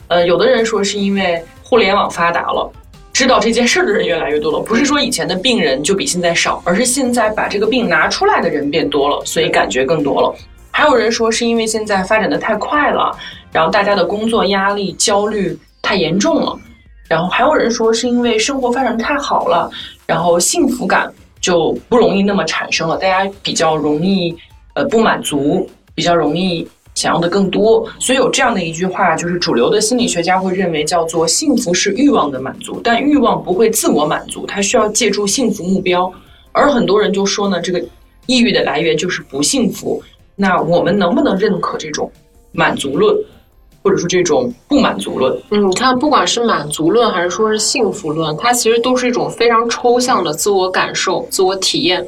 呃，有的人说是因为互联网发达了，知道这件事的人越来越多了，不是说以前的病人就比现在少，而是现在把这个病拿出来的人变多了，所以感觉更多了。还有人说是因为现在发展的太快了，然后大家的工作压力、焦虑太严重了，然后还有人说是因为生活发展太好了，然后幸福感。就不容易那么产生了，大家比较容易呃不满足，比较容易想要的更多，所以有这样的一句话，就是主流的心理学家会认为叫做幸福是欲望的满足，但欲望不会自我满足，它需要借助幸福目标，而很多人就说呢，这个抑郁的来源就是不幸福，那我们能不能认可这种满足论？或者说这种不满足论，嗯，你看，不管是满足论还是说是幸福论，它其实都是一种非常抽象的自我感受、自我体验。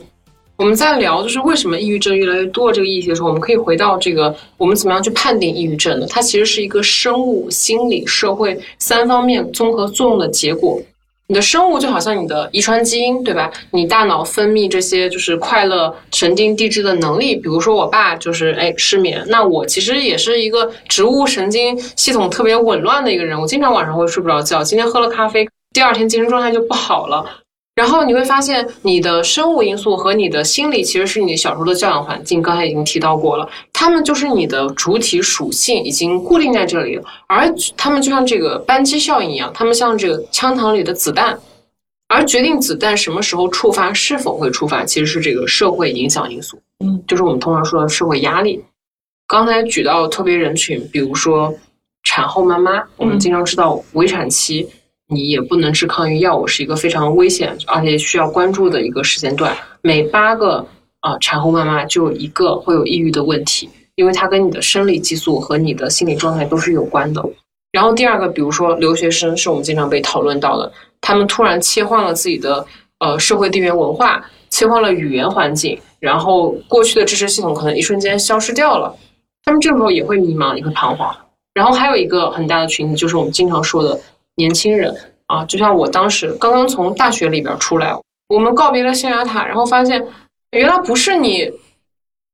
我们在聊就是为什么抑郁症越来越多这个议题的时候，我们可以回到这个我们怎么样去判定抑郁症呢？它其实是一个生物、心理、社会三方面综合作用的结果。你的生物就好像你的遗传基因，对吧？你大脑分泌这些就是快乐神经递质的能力，比如说我爸就是哎失眠，那我其实也是一个植物神经系统特别紊乱的一个人，我经常晚上会睡不着觉。今天喝了咖啡，第二天精神状态就不好了。然后你会发现，你的生物因素和你的心理其实是你小时候的教养环境，刚才已经提到过了，他们就是你的主体属性已经固定在这里了，而他们就像这个扳机效应一样，他们像这个枪膛里的子弹，而决定子弹什么时候触发、是否会触发，其实是这个社会影响因素，嗯，就是我们通常说的社会压力。刚才举到特别人群，比如说产后妈妈，我们经常知道围产期。你也不能吃抗抑郁药物，是一个非常危险而且需要关注的一个时间段。每八个啊产后妈妈就有一个会有抑郁的问题，因为它跟你的生理激素和你的心理状态都是有关的。然后第二个，比如说留学生，是我们经常被讨论到的，他们突然切换了自己的呃社会地缘文化，切换了语言环境，然后过去的知识系统可能一瞬间消失掉了，他们这时候也会迷茫，也会彷徨。然后还有一个很大的群体，就是我们经常说的。年轻人啊，就像我当时刚刚从大学里边出来，我们告别了象牙塔，然后发现原来不是你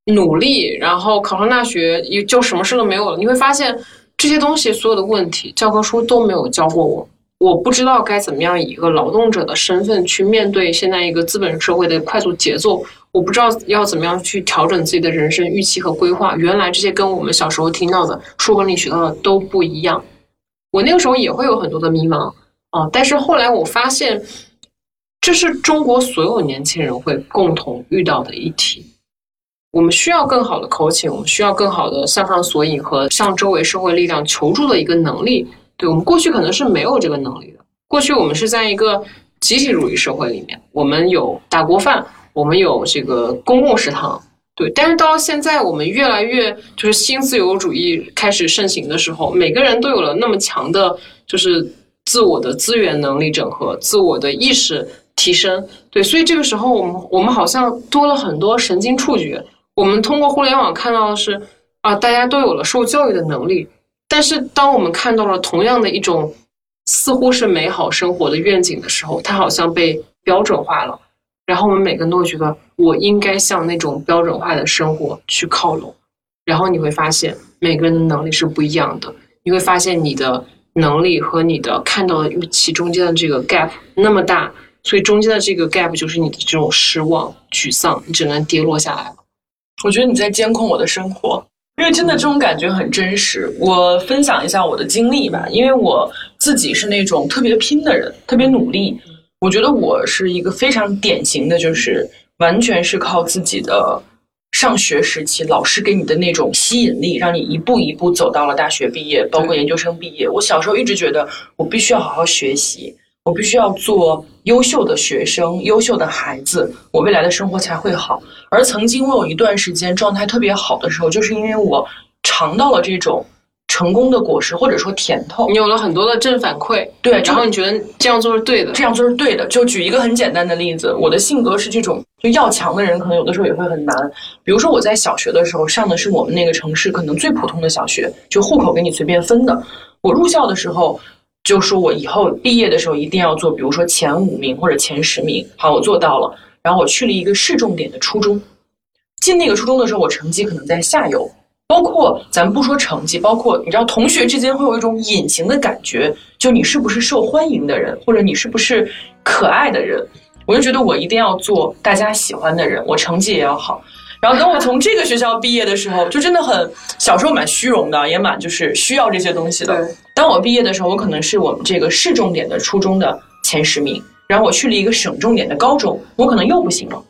努力，然后考上大学也就什么事都没有了。你会发现这些东西所有的问题，教科书都没有教过我。我不知道该怎么样以一个劳动者的身份去面对现在一个资本社会的快速节奏。我不知道要怎么样去调整自己的人生预期和规划。原来这些跟我们小时候听到的书本里学到的都不一样。我那个时候也会有很多的迷茫啊，但是后来我发现，这是中国所有年轻人会共同遇到的议题。我们需要更好的口径，我们需要更好的向上索引和向周围社会力量求助的一个能力。对我们过去可能是没有这个能力的，过去我们是在一个集体主义社会里面，我们有大锅饭，我们有这个公共食堂。对，但是到现在，我们越来越就是新自由主义开始盛行的时候，每个人都有了那么强的，就是自我的资源能力整合、自我的意识提升。对，所以这个时候，我们我们好像多了很多神经触觉。我们通过互联网看到的是啊，大家都有了受教育的能力。但是，当我们看到了同样的一种似乎是美好生活的愿景的时候，它好像被标准化了。然后我们每个人都会觉得，我应该向那种标准化的生活去靠拢。然后你会发现，每个人的能力是不一样的。你会发现，你的能力和你的看到的预期中间的这个 gap 那么大，所以中间的这个 gap 就是你的这种失望、沮丧，你只能跌落下来了。我觉得你在监控我的生活，因为真的这种感觉很真实。我分享一下我的经历吧，因为我自己是那种特别拼的人，特别努力。我觉得我是一个非常典型的，就是完全是靠自己的上学时期老师给你的那种吸引力，让你一步一步走到了大学毕业，包括研究生毕业。我小时候一直觉得我必须要好好学习，我必须要做优秀的学生、优秀的孩子，我未来的生活才会好。而曾经我有一段时间状态特别好的时候，就是因为我尝到了这种。成功的果实，或者说甜头，你有了很多的正反馈，对，然后你觉得这样做是对的，这样做是对的。就举一个很简单的例子，我的性格是这种，就要强的人，可能有的时候也会很难。比如说我在小学的时候上的是我们那个城市可能最普通的小学，就户口给你随便分的。我入校的时候就说我以后毕业的时候一定要做，比如说前五名或者前十名。好，我做到了。然后我去了一个市重点的初中，进那个初中的时候，我成绩可能在下游。包括咱们不说成绩，包括你知道，同学之间会有一种隐形的感觉，就你是不是受欢迎的人，或者你是不是可爱的人。我就觉得我一定要做大家喜欢的人，我成绩也要好。然后等我从这个学校毕业的时候，就真的很小时候蛮虚荣的，也蛮就是需要这些东西的。当我毕业的时候，我可能是我们这个市重点的初中的前十名，然后我去了一个省重点的高中，我可能又不行了。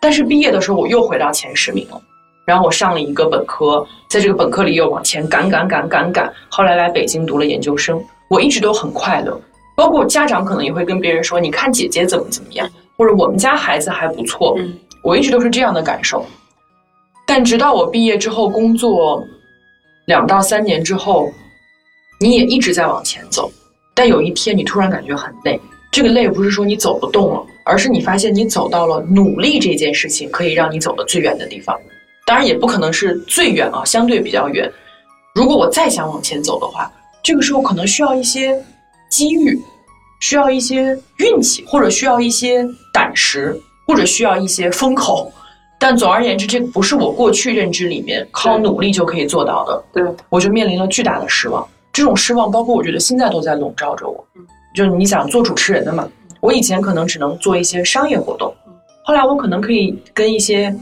但是毕业的时候，我又回到前十名了。然后我上了一个本科，在这个本科里又往前赶赶赶赶赶，后来来北京读了研究生。我一直都很快乐，包括家长可能也会跟别人说：“你看姐姐怎么怎么样，或者我们家孩子还不错。”我一直都是这样的感受。但直到我毕业之后，工作两到三年之后，你也一直在往前走，但有一天你突然感觉很累。这个累不是说你走不动了，而是你发现你走到了努力这件事情可以让你走得最远的地方。当然也不可能是最远啊，相对比较远。如果我再想往前走的话，这个时候可能需要一些机遇，需要一些运气，或者需要一些胆识，或者需要一些风口。但总而言之，这不是我过去认知里面靠努力就可以做到的。对，我就面临了巨大的失望。这种失望，包括我觉得现在都在笼罩着我。就是你想做主持人的嘛，我以前可能只能做一些商业活动，后来我可能可以跟一些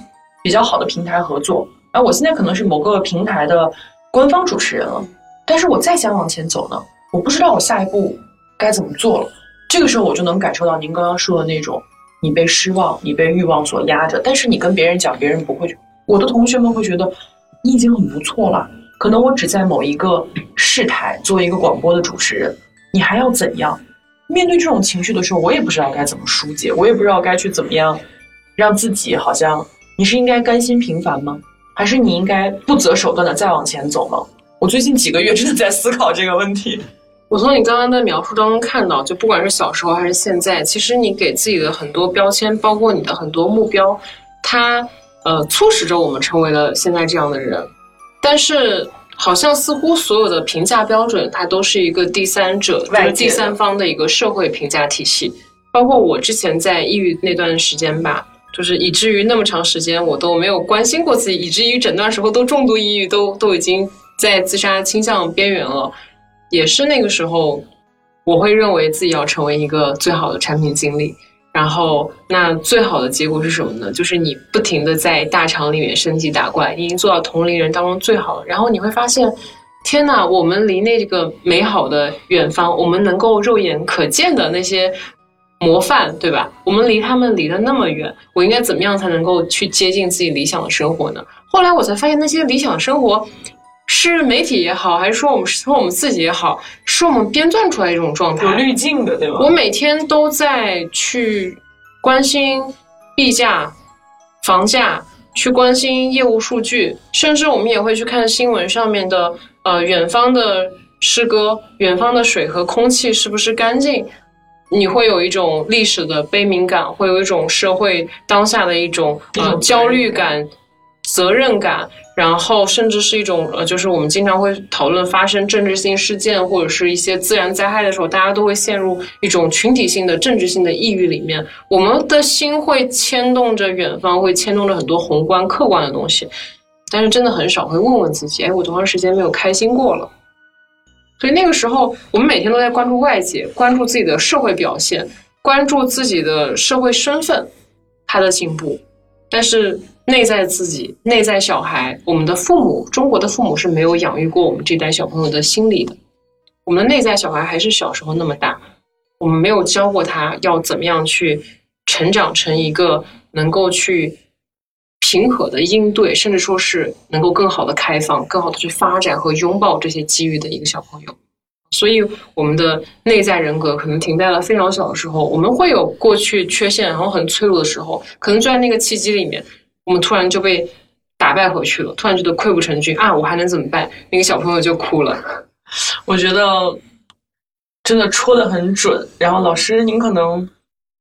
比较好的平台合作，而我现在可能是某个平台的官方主持人了。但是我再想往前走呢，我不知道我下一步该怎么做了。这个时候我就能感受到您刚刚说的那种，你被失望，你被欲望所压着，但是你跟别人讲，别人不会。我的同学们会觉得你已经很不错了。可能我只在某一个视台做一个广播的主持人，你还要怎样？面对这种情绪的时候，我也不知道该怎么疏解，我也不知道该去怎么样让自己好像你是应该甘心平凡吗？还是你应该不择手段的再往前走吗？我最近几个月真的在思考这个问题。我从你刚刚的描述当中看到，就不管是小时候还是现在，其实你给自己的很多标签，包括你的很多目标，它呃促使着我们成为了现在这样的人。但是好像似乎所有的评价标准，它都是一个第三者，就是第三方的一个社会评价体系。包括我之前在抑郁那段时间吧，就是以至于那么长时间我都没有关心过自己，以至于整段时候都重度抑郁，都都已经。在自杀倾向边缘了，也是那个时候，我会认为自己要成为一个最好的产品经理。然后，那最好的结果是什么呢？就是你不停的在大厂里面升级打怪，已经做到同龄人当中最好了。然后你会发现，天哪，我们离那个美好的远方，我们能够肉眼可见的那些模范，对吧？我们离他们离得那么远，我应该怎么样才能够去接近自己理想的生活呢？后来我才发现，那些理想的生活。是媒体也好，还是说我们说我们自己也好，是我们编撰出来一种状态，有滤镜的，对吧？我每天都在去关心币价、房价，去关心业务数据，甚至我们也会去看新闻上面的呃远方的诗歌，远方的水和空气是不是干净？你会有一种历史的悲悯感，会有一种社会当下的一种呃焦虑感、责任感。然后，甚至是一种呃，就是我们经常会讨论发生政治性事件或者是一些自然灾害的时候，大家都会陷入一种群体性的政治性的抑郁里面。我们的心会牵动着远方，会牵动着很多宏观客观的东西，但是真的很少会问问自己：哎，我多长时间没有开心过了？所以那个时候，我们每天都在关注外界，关注自己的社会表现，关注自己的社会身份，他的进步，但是。内在自己，内在小孩，我们的父母，中国的父母是没有养育过我们这代小朋友的心理的。我们的内在小孩还是小时候那么大，我们没有教过他要怎么样去成长成一个能够去平和的应对，甚至说是能够更好的开放、更好的去发展和拥抱这些机遇的一个小朋友。所以，我们的内在人格可能停在了非常小的时候。我们会有过去缺陷，然后很脆弱的时候，可能就在那个契机里面。我们突然就被打败回去了，突然觉得溃不成军啊！我还能怎么办？那个小朋友就哭了。*laughs* 我觉得真的戳的很准。然后老师，您可能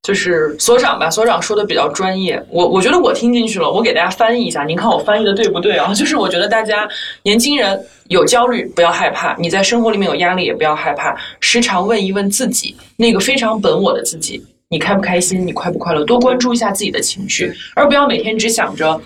就是所长吧？所长说的比较专业。我我觉得我听进去了。我给大家翻译一下，您看我翻译的对不对啊？*laughs* 就是我觉得大家年轻人有焦虑不要害怕，你在生活里面有压力也不要害怕，时常问一问自己，那个非常本我的自己。你开不开心？你快不快乐？多关注一下自己的情绪，而不要每天只想着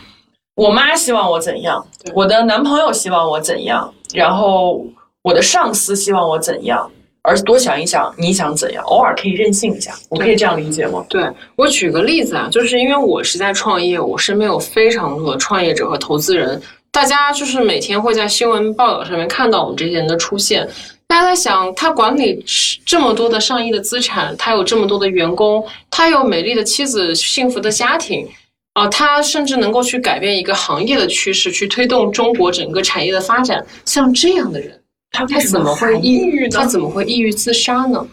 我妈希望我怎样，我的男朋友希望我怎样，然后我的上司希望我怎样，而是多想一想你想怎样。偶尔可以任性一下，我可以这样理解吗？对我举个例子啊，就是因为我是在创业，我身边有非常多的创业者和投资人，大家就是每天会在新闻报道上面看到我们这些人的出现。大家在想，他管理这么多的上亿的资产，他有这么多的员工，他有美丽的妻子、幸福的家庭，啊，他甚至能够去改变一个行业的趋势，去推动中国整个产业的发展。像这样的人，他他怎么会抑郁呢？他怎么会抑郁自杀呢？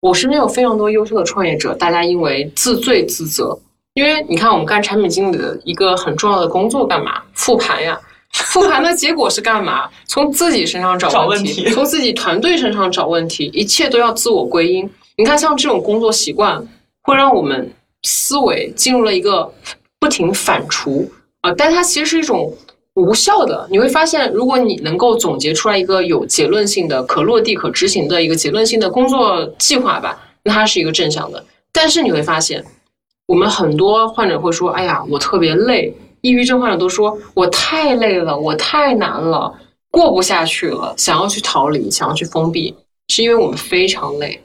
我身边有非常多优秀的创业者，大家因为自罪自责，因为你看，我们干产品经理的一个很重要的工作干嘛？复盘呀。复盘的结果是干嘛？从自己身上找问题，从自己团队身上找问题，一切都要自我归因。你看，像这种工作习惯，会让我们思维进入了一个不停反刍啊，但它其实是一种无效的。你会发现，如果你能够总结出来一个有结论性的、可落地、可执行的一个结论性的工作计划吧，那它是一个正向的。但是你会发现，我们很多患者会说：“哎呀，我特别累。”抑郁症患者都说我太累了，我太难了，过不下去了，想要去逃离，想要去封闭，是因为我们非常累。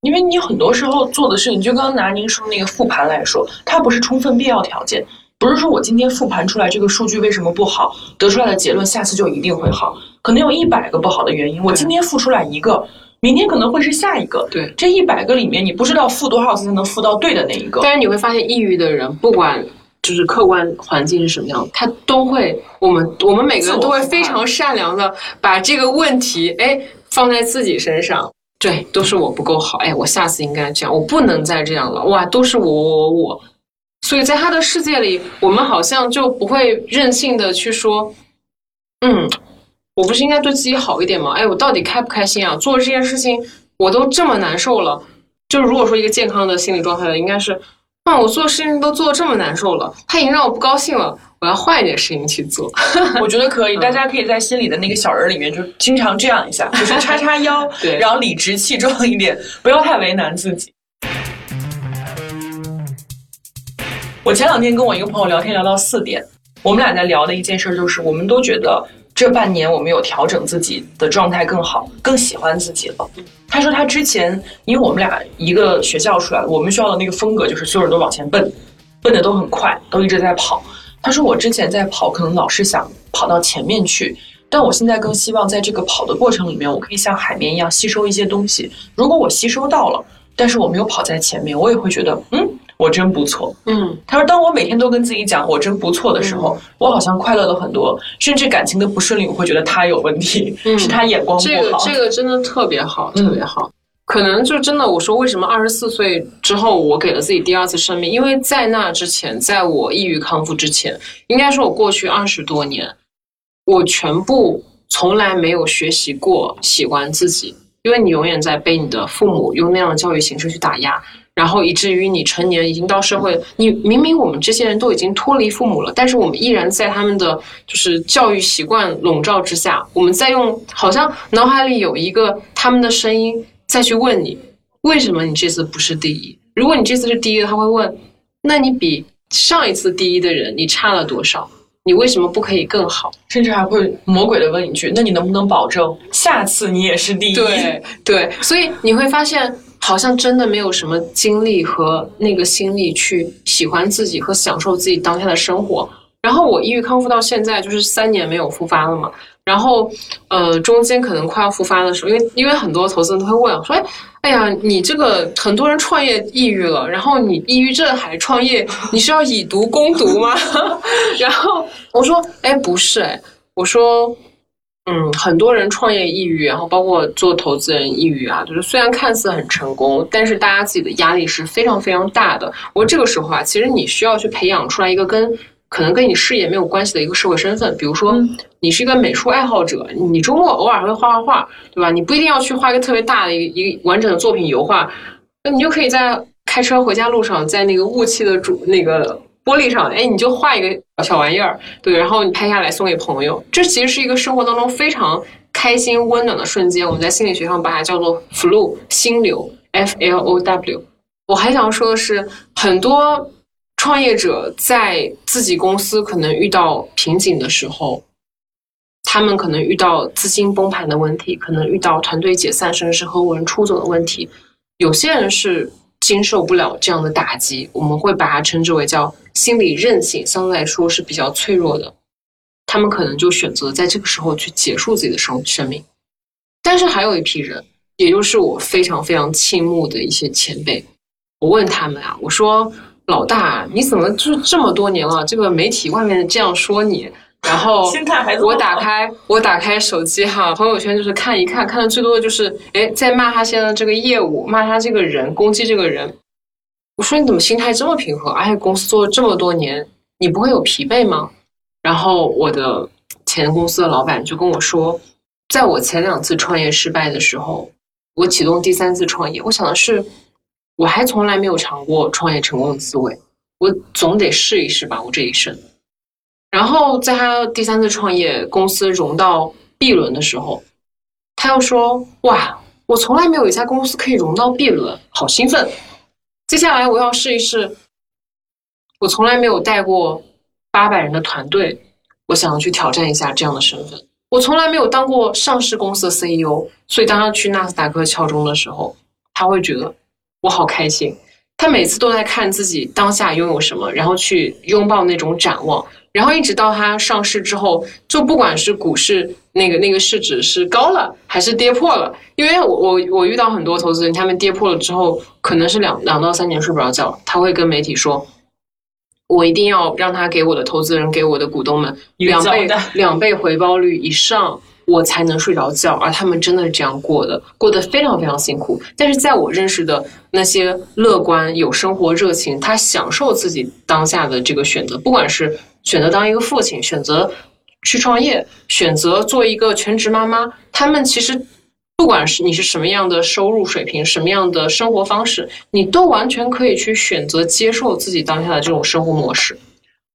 因为你很多时候做的事情，就刚刚拿您说那个复盘来说，它不是充分必要条件，不是说我今天复盘出来这个数据为什么不好，得出来的结论下次就一定会好，可能有一百个不好的原因，我今天复出来一个，明天可能会是下一个，对，这一百个里面你不知道复多少次才能复到对的那一个。但是你会发现，抑郁的人不管就是客观环境是什么样，他都会，我们我们每个人都会非常善良的把这个问题，哎，放在自己身上。对，都是我不够好。哎，我下次应该这样，我不能再这样了。哇，都是我我我我。所以在他的世界里，我们好像就不会任性的去说，嗯，我不是应该对自己好一点吗？哎，我到底开不开心啊？做这件事情我都这么难受了。就如果说一个健康的心理状态的，应该是，啊，我做事情都做的这么难受了，他已经让我不高兴了。我要换一点事情去做，*laughs* 我觉得可以。大家可以在心里的那个小人里面，就经常这样一下，就是叉叉腰，*laughs* 对，然后理直气壮一点，不要太为难自己。我前两天跟我一个朋友聊天，聊到四点，我们俩在聊的一件事就是，我们都觉得这半年我们有调整自己的状态更好，更喜欢自己了。他说他之前，因为我们俩一个学校出来，我们学校的那个风格就是所有人都往前奔，奔的都很快，都一直在跑。他说：“我之前在跑，可能老是想跑到前面去，但我现在更希望在这个跑的过程里面，我可以像海绵一样吸收一些东西。如果我吸收到了，但是我没有跑在前面，我也会觉得，嗯，我真不错。嗯。他说，当我每天都跟自己讲我真不错的时候，我好像快乐了很多。甚至感情的不顺利，我会觉得他有问题，是他眼光不好。这个这个真的特别好，特别好。”可能就真的，我说为什么二十四岁之后我给了自己第二次生命？因为在那之前，在我抑郁康复之前，应该说我过去二十多年，我全部从来没有学习过喜欢自己，因为你永远在被你的父母用那样的教育形式去打压，然后以至于你成年已经到社会，你明明我们这些人都已经脱离父母了，但是我们依然在他们的就是教育习惯笼罩之下，我们在用好像脑海里有一个他们的声音。再去问你，为什么你这次不是第一？如果你这次是第一，他会问，那你比上一次第一的人你差了多少？你为什么不可以更好？甚至还会魔鬼的问一句，那你能不能保证下次你也是第一？对对，所以你会发现，好像真的没有什么精力和那个心力去喜欢自己和享受自己当下的生活。然后我抑郁康复到现在就是三年没有复发了嘛。然后，呃，中间可能快要复发的时候，因为因为很多投资人都会问说：“哎，哎呀，你这个很多人创业抑郁了，然后你抑郁症还创业，你是要以毒攻毒吗？” *laughs* 然后我说：“哎，不是，哎，我说，嗯，很多人创业抑郁，然后包括做投资人抑郁啊，就是虽然看似很成功，但是大家自己的压力是非常非常大的。我说这个时候啊，其实你需要去培养出来一个跟。”可能跟你事业没有关系的一个社会身份，比如说你是一个美术爱好者，你周末偶尔会画画画，对吧？你不一定要去画一个特别大的一个一个完整的作品油画，那你就可以在开车回家路上，在那个雾气的主那个玻璃上，哎，你就画一个小玩意儿，对，然后你拍下来送给朋友，这其实是一个生活当中非常开心温暖的瞬间。我们在心理学上把它叫做 flow 心流，F L O W。我还想说的是很多。创业者在自己公司可能遇到瓶颈的时候，他们可能遇到资金崩盘的问题，可能遇到团队解散，甚至是合伙人出走的问题。有些人是经受不了这样的打击，我们会把它称之为叫心理韧性，相对来说是比较脆弱的。他们可能就选择在这个时候去结束自己的生生命。但是还有一批人，也就是我非常非常倾慕的一些前辈，我问他们啊，我说。老大，你怎么就这么多年了？这个媒体外面这样说你，然后 *laughs* 我打开我打开手机哈，朋友圈就是看一看，看的最多的就是哎，在骂他现在这个业务，骂他这个人，攻击这个人。我说你怎么心态这么平和？而且公司做了这么多年，你不会有疲惫吗？然后我的前公司的老板就跟我说，在我前两次创业失败的时候，我启动第三次创业，我想的是。我还从来没有尝过创业成功的滋味，我总得试一试吧，我这一生。然后在他第三次创业公司融到 B 轮的时候，他又说：“哇，我从来没有一家公司可以融到 B 轮，好兴奋！接下来我要试一试，我从来没有带过八百人的团队，我想要去挑战一下这样的身份。我从来没有当过上市公司的 CEO，所以当他去纳斯达克敲钟的时候。”他会觉得我好开心。他每次都在看自己当下拥有什么，然后去拥抱那种展望，然后一直到它上市之后，就不管是股市那个那个市值是高了还是跌破了，因为我我我遇到很多投资人，他们跌破了之后，可能是两两到三年睡不着觉，他会跟媒体说，我一定要让他给我的投资人给我的股东们两倍两倍回报率以上。我才能睡着觉，而他们真的是这样过的，过得非常非常辛苦。但是在我认识的那些乐观、有生活热情、他享受自己当下的这个选择，不管是选择当一个父亲，选择去创业，选择做一个全职妈妈，他们其实不管是你是什么样的收入水平、什么样的生活方式，你都完全可以去选择接受自己当下的这种生活模式。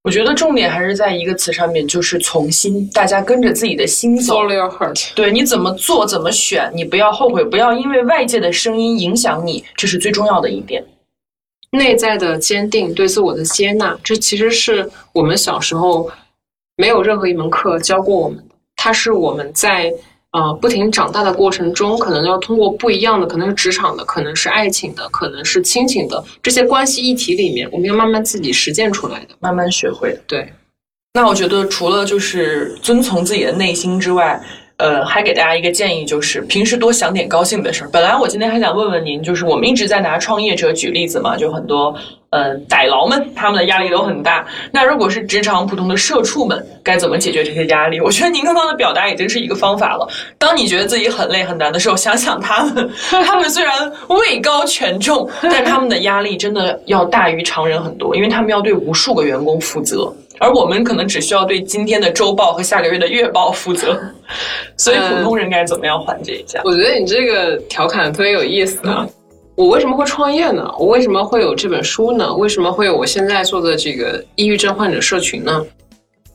我觉得重点还是在一个词上面，就是从心，大家跟着自己的心走。Follow your heart。对你怎么做，怎么选，你不要后悔，不要因为外界的声音影响你，这是最重要的一点。内在的坚定，对自我的接纳，这其实是我们小时候没有任何一门课教过我们的，它是我们在。呃，不停长大的过程中，可能要通过不一样的，可能是职场的，可能是爱情的，可能是亲情的这些关系议题里面，我们要慢慢自己实践出来的，慢慢学会。对，那我觉得除了就是遵从自己的内心之外。呃，还给大家一个建议，就是平时多想点高兴的事儿。本来我今天还想问问您，就是我们一直在拿创业者举例子嘛，就很多呃歹劳们他们的压力都很大。那如果是职场普通的社畜们，该怎么解决这些压力？我觉得您刚刚的表达已经是一个方法了。当你觉得自己很累很难的时候，想想他们，他们虽然位高权重，*laughs* 但他们的压力真的要大于常人很多，因为他们要对无数个员工负责。而我们可能只需要对今天的周报和下个月的月报负责，*laughs* 所以普通人该怎么样缓解一下？我觉得你这个调侃特别有意思啊！我为什么会创业呢？我为什么会有这本书呢？为什么会有我现在做的这个抑郁症患者社群呢？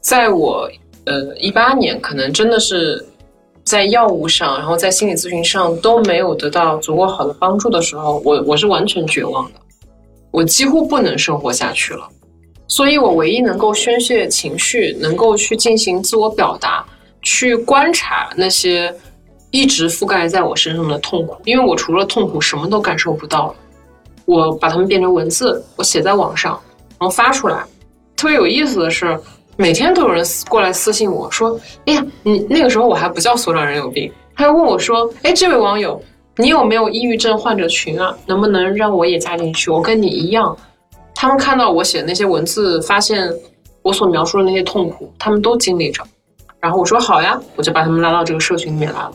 在我呃一八年，可能真的是在药物上，然后在心理咨询上都没有得到足够好的帮助的时候，我我是完全绝望的，我几乎不能生活下去了。所以，我唯一能够宣泄情绪、能够去进行自我表达、去观察那些一直覆盖在我身上的痛苦，因为我除了痛苦什么都感受不到。我把它们变成文字，我写在网上，然后发出来。特别有意思的是，每天都有人过来私信我说：“哎呀，你那个时候我还不叫所长人有病。”他又问我说：“哎，这位网友，你有没有抑郁症患者群啊？能不能让我也加进去？我跟你一样。”他们看到我写的那些文字，发现我所描述的那些痛苦，他们都经历着。然后我说好呀，我就把他们拉到这个社群里面来了。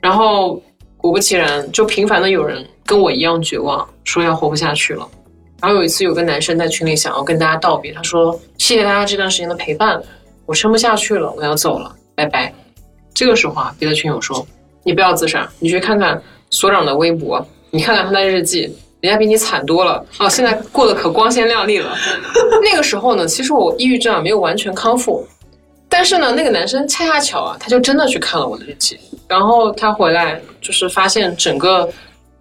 然后果不其然，就频繁的有人跟我一样绝望，说要活不下去了。然后有一次有个男生在群里想要跟大家道别，他说：“谢谢大家这段时间的陪伴，我撑不下去了，我要走了，拜拜。”这个时候啊，别的群友说：“你不要自杀，你去看看所长的微博，你看看他的日记。”人家比你惨多了哦，现在过得可光鲜亮丽了。*laughs* 那个时候呢，其实我抑郁症啊没有完全康复，但是呢，那个男生恰恰巧啊，他就真的去看了我的日记，然后他回来就是发现整个，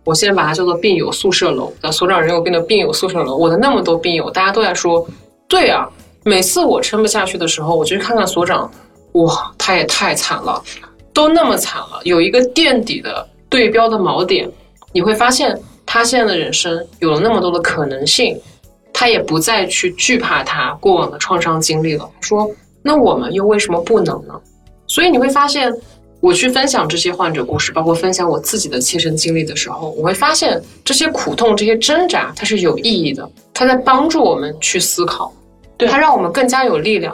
我现在把它叫做病友宿舍楼的所长人有病的病友宿舍楼，我的那么多病友，大家都在说，对啊，每次我撑不下去的时候，我就去看看所长，哇，他也太惨了，都那么惨了，有一个垫底的对标的锚点，你会发现。他现在的人生有了那么多的可能性，他也不再去惧怕他过往的创伤经历了。说，那我们又为什么不能呢？所以你会发现，我去分享这些患者故事，包括分享我自己的切身经历的时候，我会发现这些苦痛、这些挣扎，它是有意义的，它在帮助我们去思考，对它让我们更加有力量。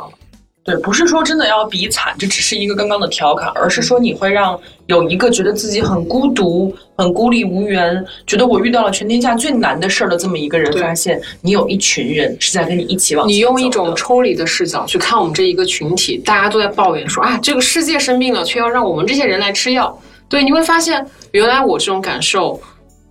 对，不是说真的要比惨，这只是一个刚刚的调侃，而是说你会让有一个觉得自己很孤独、很孤立无援，觉得我遇到了全天下最难的事儿的这么一个人，发现你有一群人是在跟你一起往。你用一种抽离的视角去看我们这一个群体，大家都在抱怨说啊，这个世界生病了，却要让我们这些人来吃药。对，你会发现，原来我这种感受，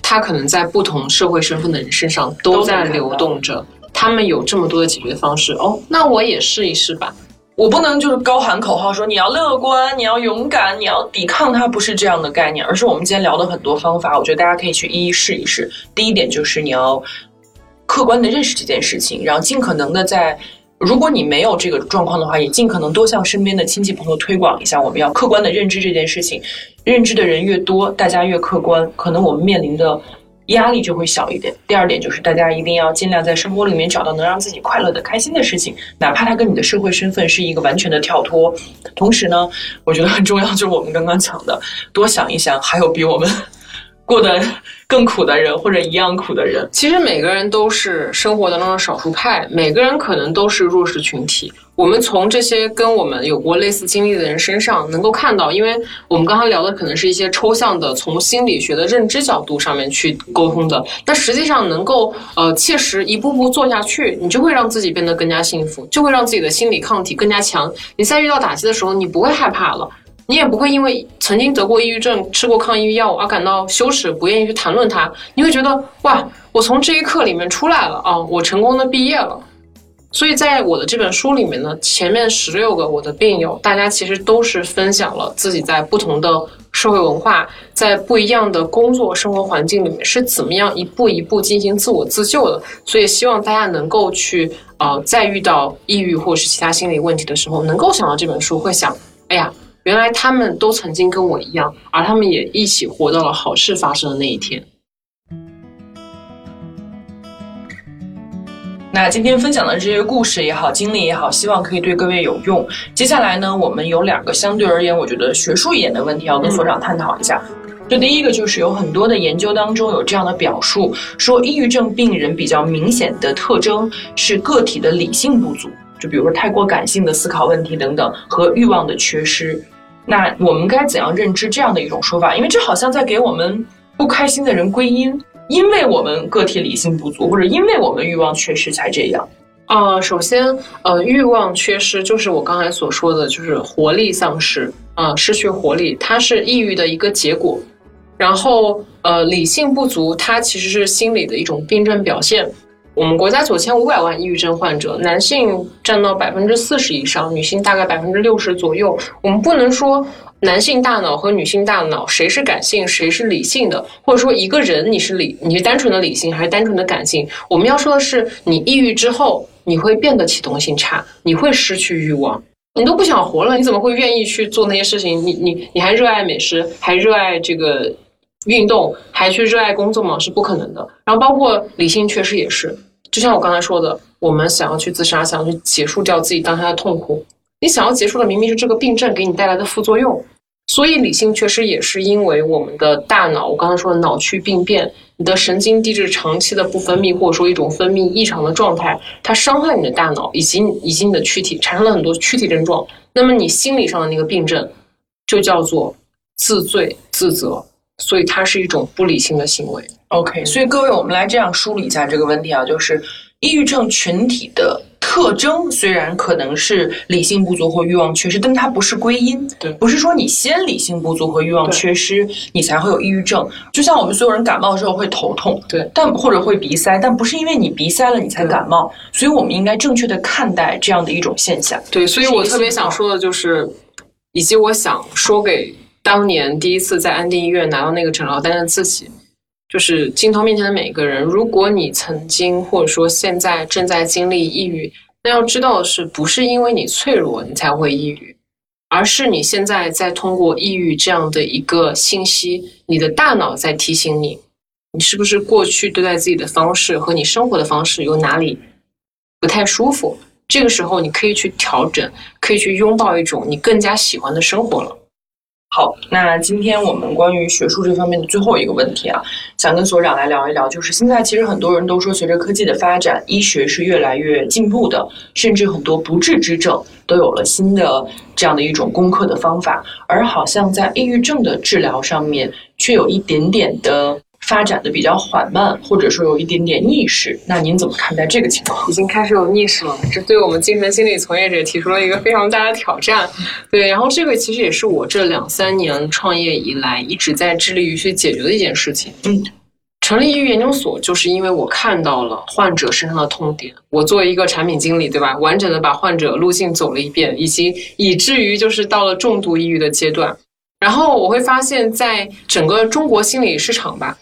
他可能在不同社会身份的人身上都在流动着，他们有这么多的解决方式。哦，那我也试一试吧。我不能就是高喊口号说你要乐观，你要勇敢，你要抵抗，它不是这样的概念，而是我们今天聊的很多方法，我觉得大家可以去一一试一试。第一点就是你要客观的认识这件事情，然后尽可能的在如果你没有这个状况的话，也尽可能多向身边的亲戚朋友推广一下，我们要客观的认知这件事情。认知的人越多，大家越客观，可能我们面临的压力就会小一点。第二点就是，大家一定要尽量在生活里面找到能让自己快乐的、开心的事情，哪怕它跟你的社会身份是一个完全的跳脱。同时呢，我觉得很重要，就是我们刚刚讲的，多想一想，还有比我们过得更苦的人，或者一样苦的人。其实每个人都是生活当中的少数派，每个人可能都是弱势群体。我们从这些跟我们有过类似经历的人身上能够看到，因为我们刚才聊的可能是一些抽象的，从心理学的认知角度上面去沟通的。但实际上能够呃切实一步步做下去，你就会让自己变得更加幸福，就会让自己的心理抗体更加强。你在遇到打击的时候，你不会害怕了，你也不会因为曾经得过抑郁症、吃过抗抑郁药而感到羞耻，不愿意去谈论它。你会觉得哇，我从这一刻里面出来了啊，我成功的毕业了。所以在我的这本书里面呢，前面十六个我的病友，大家其实都是分享了自己在不同的社会文化，在不一样的工作生活环境里面是怎么样一步一步进行自我自救的。所以希望大家能够去呃，在遇到抑郁或是其他心理问题的时候，能够想到这本书，会想，哎呀，原来他们都曾经跟我一样，而他们也一起活到了好事发生的那一天。那今天分享的这些故事也好，经历也好，希望可以对各位有用。接下来呢，我们有两个相对而言，我觉得学术一点的问题要跟所长探讨一下。就第一个，就是有很多的研究当中有这样的表述，说抑郁症病人比较明显的特征是个体的理性不足，就比如说太过感性的思考问题等等，和欲望的缺失。那我们该怎样认知这样的一种说法？因为这好像在给我们不开心的人归因。因为我们个体理性不足，或者因为我们欲望缺失才这样。呃，首先，呃，欲望缺失就是我刚才所说的，就是活力丧失，啊，失去活力，它是抑郁的一个结果。然后，呃，理性不足，它其实是心理的一种病症表现。我们国家九千五百万抑郁症患者，男性占到百分之四十以上，女性大概百分之六十左右。我们不能说。男性大脑和女性大脑谁是感性，谁是理性的？或者说一个人你是理，你是单纯的理性还是单纯的感性？我们要说的是，你抑郁之后你会变得启动性差，你会失去欲望，你都不想活了，你怎么会愿意去做那些事情？你你你还热爱美食，还热爱这个运动，还去热爱工作吗？是不可能的。然后包括理性确实也是，就像我刚才说的，我们想要去自杀，想要去结束掉自己当下的痛苦。你想要结束的明明是这个病症给你带来的副作用，所以理性确实也是因为我们的大脑，我刚才说的脑区病变，你的神经递质长期的不分泌，或者说一种分泌异常的状态，它伤害你的大脑以及以及你的躯体，产生了很多躯体症状。那么你心理上的那个病症，就叫做自罪自责，所以它是一种不理性的行为。OK，所以各位，我们来这样梳理一下这个问题啊，就是抑郁症群体的。特征虽然可能是理性不足或欲望缺失，但它不是归因。对，不是说你先理性不足和欲望缺失，你才会有抑郁症。就像我们所有人感冒之后会头痛，对，但或者会鼻塞，但不是因为你鼻塞了你才感冒。所以我们应该正确的看待这样的一种现象。对，所以我特别想说的就是，以及我想说给当年第一次在安定医院拿到那个诊疗单的自己。就是镜头面前的每一个人，如果你曾经或者说现在正在经历抑郁，那要知道的是，不是因为你脆弱你才会抑郁，而是你现在在通过抑郁这样的一个信息，你的大脑在提醒你，你是不是过去对待自己的方式和你生活的方式有哪里不太舒服？这个时候你可以去调整，可以去拥抱一种你更加喜欢的生活了。好，那今天我们关于学术这方面的最后一个问题啊，想跟所长来聊一聊，就是现在其实很多人都说，随着科技的发展，医学是越来越进步的，甚至很多不治之症都有了新的这样的一种攻克的方法，而好像在抑郁症的治疗上面，却有一点点的。发展的比较缓慢，或者说有一点点逆势，那您怎么看待这个情况？已经开始有逆势了，这对我们精神心理从业者提出了一个非常大的挑战。对，然后这个其实也是我这两三年创业以来一直在致力于去解决的一件事情。嗯，成立抑郁研究所，就是因为我看到了患者身上的痛点。我作为一个产品经理，对吧？完整的把患者路径走了一遍，以及以至于就是到了重度抑郁的阶段。然后我会发现，在整个中国心理市场吧。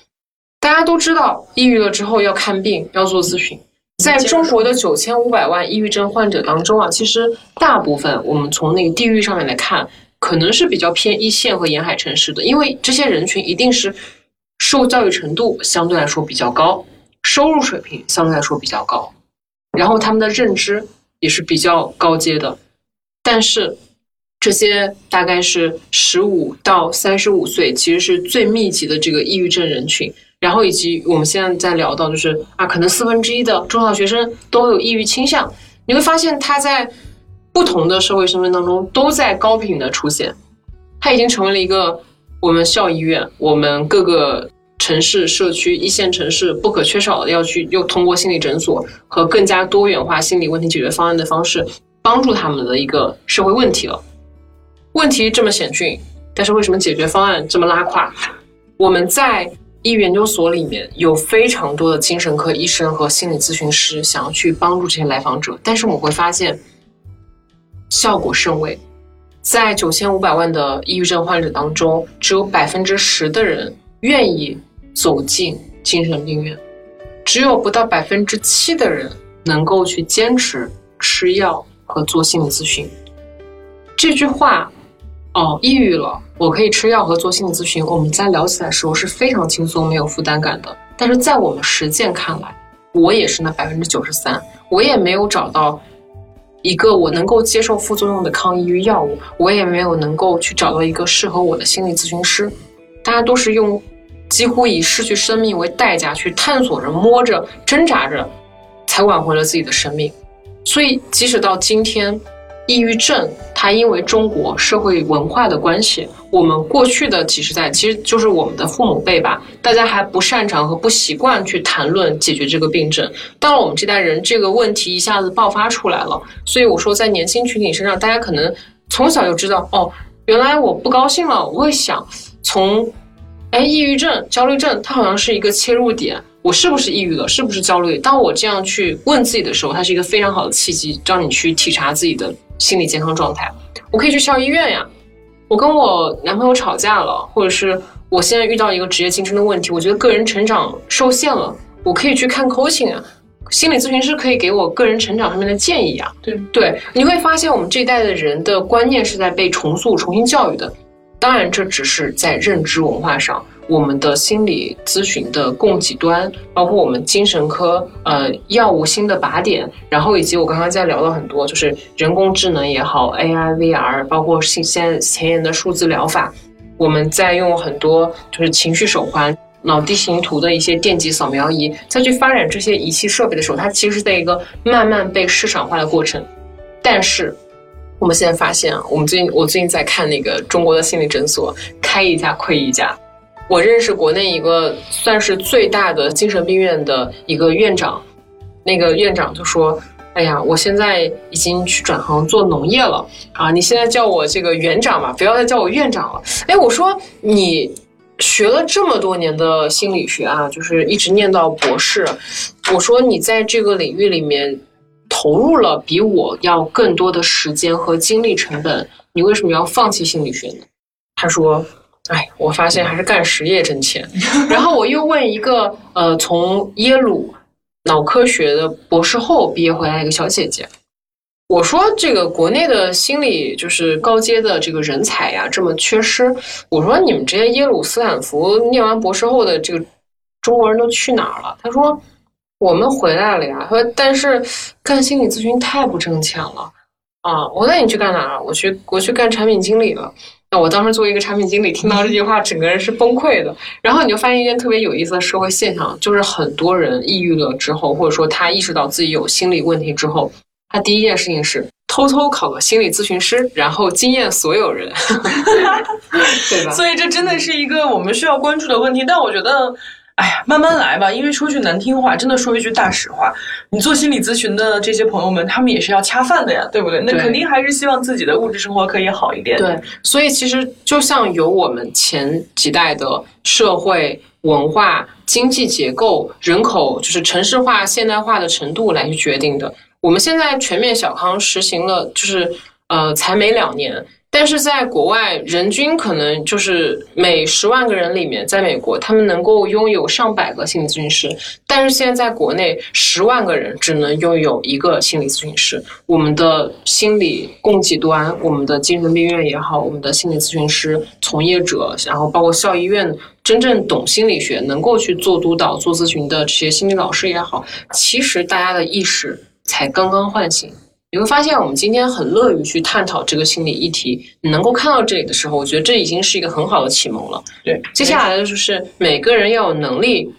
大家都知道，抑郁了之后要看病，要做咨询。在中国的九千五百万抑郁症患者当中啊，其实大部分我们从那个地域上面来看，可能是比较偏一线和沿海城市的，因为这些人群一定是受教育程度相对来说比较高，收入水平相对来说比较高，然后他们的认知也是比较高阶的，但是这些大概是十五到三十五岁，其实是最密集的这个抑郁症人群。然后以及我们现在在聊到，就是啊，可能四分之一的中小学生都有抑郁倾向。你会发现他在不同的社会身份当中都在高频的出现，他已经成为了一个我们校医院、我们各个城市社区一线城市不可缺少的要去又通过心理诊所和更加多元化心理问题解决方案的方式帮助他们的一个社会问题了。问题这么险峻，但是为什么解决方案这么拉胯？我们在。医研究所里面有非常多的精神科医生和心理咨询师想要去帮助这些来访者，但是我们会发现效果甚微。在九千五百万的抑郁症患者当中，只有百分之十的人愿意走进精神病院，只有不到百分之七的人能够去坚持吃药和做心理咨询。这句话。哦，抑郁了，我可以吃药和做心理咨询。我们在聊起来的时候是非常轻松、没有负担感的。但是在我们实践看来，我也是那百分之九十三，我也没有找到一个我能够接受副作用的抗抑郁药物，我也没有能够去找到一个适合我的心理咨询师。大家都是用几乎以失去生命为代价去探索着、摸着、挣扎着，才挽回了自己的生命。所以，即使到今天。抑郁症，它因为中国社会文化的关系，我们过去的几十代，其实就是我们的父母辈吧，大家还不擅长和不习惯去谈论解决这个病症。到了我们这代人，这个问题一下子爆发出来了。所以我说，在年轻群体身上，大家可能从小就知道，哦，原来我不高兴了，我会想从，哎，抑郁症、焦虑症，它好像是一个切入点。我是不是抑郁了？是不是焦虑？当我这样去问自己的时候，它是一个非常好的契机，让你去体察自己的心理健康状态。我可以去校医院呀。我跟我男朋友吵架了，或者是我现在遇到一个职业竞争的问题，我觉得个人成长受限了，我可以去看 coaching 啊。心理咨询师可以给我个人成长上面的建议啊。对对，你会发现我们这一代的人的观念是在被重塑、重新教育的。当然，这只是在认知文化上。我们的心理咨询的供给端，包括我们精神科呃药物新的靶点，然后以及我刚刚在聊了很多，就是人工智能也好，AI、VR，包括现现在前沿的数字疗法，我们在用很多就是情绪手环、脑地形图的一些电极扫描仪，再去发展这些仪器设备的时候，它其实是在一个慢慢被市场化的过程。但是我们现在发现啊，我们最近我最近在看那个中国的心理诊所，开一家亏一家。我认识国内一个算是最大的精神病院的一个院长，那个院长就说：“哎呀，我现在已经去转行做农业了啊！你现在叫我这个园长吧，不要再叫我院长了。”哎，我说你学了这么多年的心理学啊，就是一直念到博士，我说你在这个领域里面投入了比我要更多的时间和精力成本，你为什么要放弃心理学呢？他说。哎，我发现还是干实业挣钱。然后我又问一个呃，从耶鲁脑科学的博士后毕业回来一个小姐姐，我说这个国内的心理就是高阶的这个人才呀这么缺失，我说你们这些耶鲁斯坦福念完博士后的这个中国人都去哪儿了？他说我们回来了呀。说但是干心理咨询太不挣钱了啊。我那你去干哪了？我去我去干产品经理了。那我当时作为一个产品经理，听到这句话，整个人是崩溃的。然后你就发现一件特别有意思的社会现象，就是很多人抑郁了之后，或者说他意识到自己有心理问题之后，他第一件事情是偷偷考个心理咨询师，然后惊艳所有人，*laughs* 对吧？所以这真的是一个我们需要关注的问题。但我觉得。哎呀，慢慢来吧。因为说句难听话，真的说一句大实话，你做心理咨询的这些朋友们，他们也是要恰饭的呀，对不对？那肯定还是希望自己的物质生活可以好一点。对，所以其实就像由我们前几代的社会文化、经济结构、人口，就是城市化、现代化的程度来去决定的。我们现在全面小康实行了，就是呃，才没两年，但是在国外，人均可能就是每十万个人里面，在美国，他们能够拥有上百个心理咨询师。但是现在在国内，十万个人只能拥有一个心理咨询师。我们的心理供给端，我们的精神病院也好，我们的心理咨询师从业者，然后包括校医院真正懂心理学、能够去做督导、做咨询的这些心理老师也好，其实大家的意识才刚刚唤醒。你会发现，我们今天很乐于去探讨这个心理议题。你能够看到这里的时候，我觉得这已经是一个很好的启蒙了。对，接下来的就是每个人要有能力。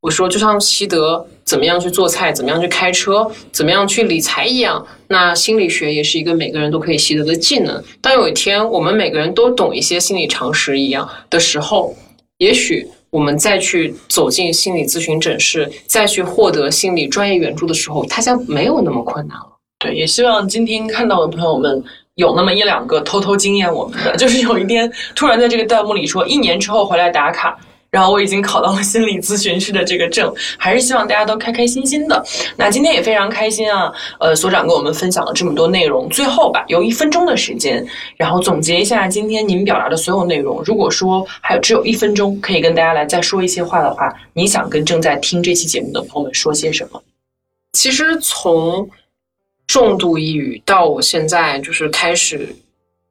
我说，就像习得怎么样去做菜、怎么样去开车、怎么样去理财一样，那心理学也是一个每个人都可以习得的技能。当有一天我们每个人都懂一些心理常识一样的时候，也许我们再去走进心理咨询诊室，再去获得心理专业援助的时候，它将没有那么困难了。对，也希望今天看到的朋友们有那么一两个偷偷惊艳我们的，就是有一天突然在这个弹幕里说一年之后回来打卡，然后我已经考到了心理咨询师的这个证，还是希望大家都开开心心的。那今天也非常开心啊，呃，所长跟我们分享了这么多内容，最后吧，有一分钟的时间，然后总结一下今天您表达的所有内容。如果说还有只有一分钟可以跟大家来再说一些话的话，你想跟正在听这期节目的朋友们说些什么？其实从重度抑郁到我现在就是开始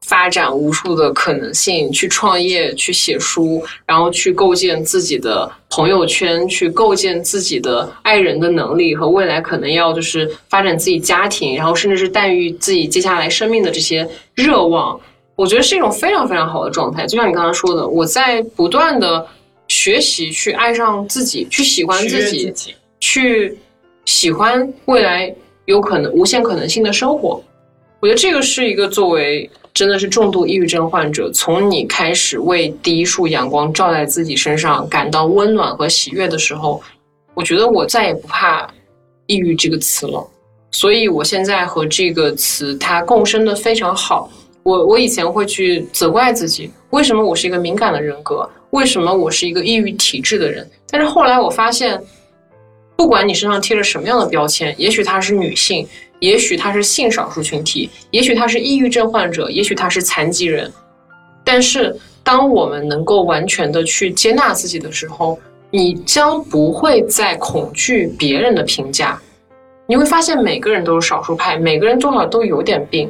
发展无数的可能性，去创业，去写书，然后去构建自己的朋友圈，去构建自己的爱人的能力和未来可能要就是发展自己家庭，然后甚至是诞育自己接下来生命的这些热望，我觉得是一种非常非常好的状态。就像你刚刚说的，我在不断的学习，去爱上自己，去喜欢自己，去喜欢未来。有可能无限可能性的生活，我觉得这个是一个作为真的是重度抑郁症患者，从你开始为第一束阳光照在自己身上感到温暖和喜悦的时候，我觉得我再也不怕抑郁这个词了。所以我现在和这个词它共生的非常好。我我以前会去责怪自己，为什么我是一个敏感的人格，为什么我是一个抑郁体质的人？但是后来我发现。不管你身上贴着什么样的标签，也许她是女性，也许她是性少数群体，也许她是抑郁症患者，也许她是残疾人。但是，当我们能够完全的去接纳自己的时候，你将不会再恐惧别人的评价。你会发现，每个人都是少数派，每个人多少都有点病。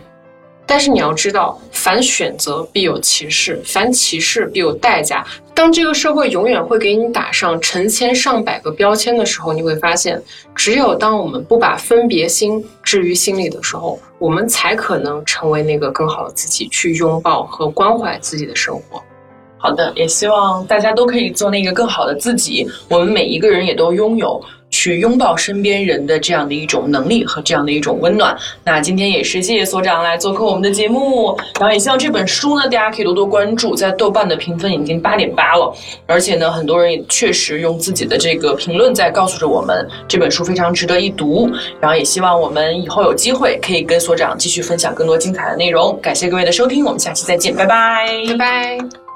但是你要知道，凡选择必有歧视，凡歧视必有代价。当这个社会永远会给你打上成千上百个标签的时候，你会发现，只有当我们不把分别心置于心里的时候，我们才可能成为那个更好的自己，去拥抱和关怀自己的生活。好的，也希望大家都可以做那个更好的自己。我们每一个人也都拥有。去拥抱身边人的这样的一种能力和这样的一种温暖。那今天也是谢谢所长来做客我们的节目，然后也希望这本书呢，大家可以多多关注。在豆瓣的评分已经八点八了，而且呢，很多人也确实用自己的这个评论在告诉着我们这本书非常值得一读。然后也希望我们以后有机会可以跟所长继续分享更多精彩的内容。感谢各位的收听，我们下期再见，拜拜，拜拜。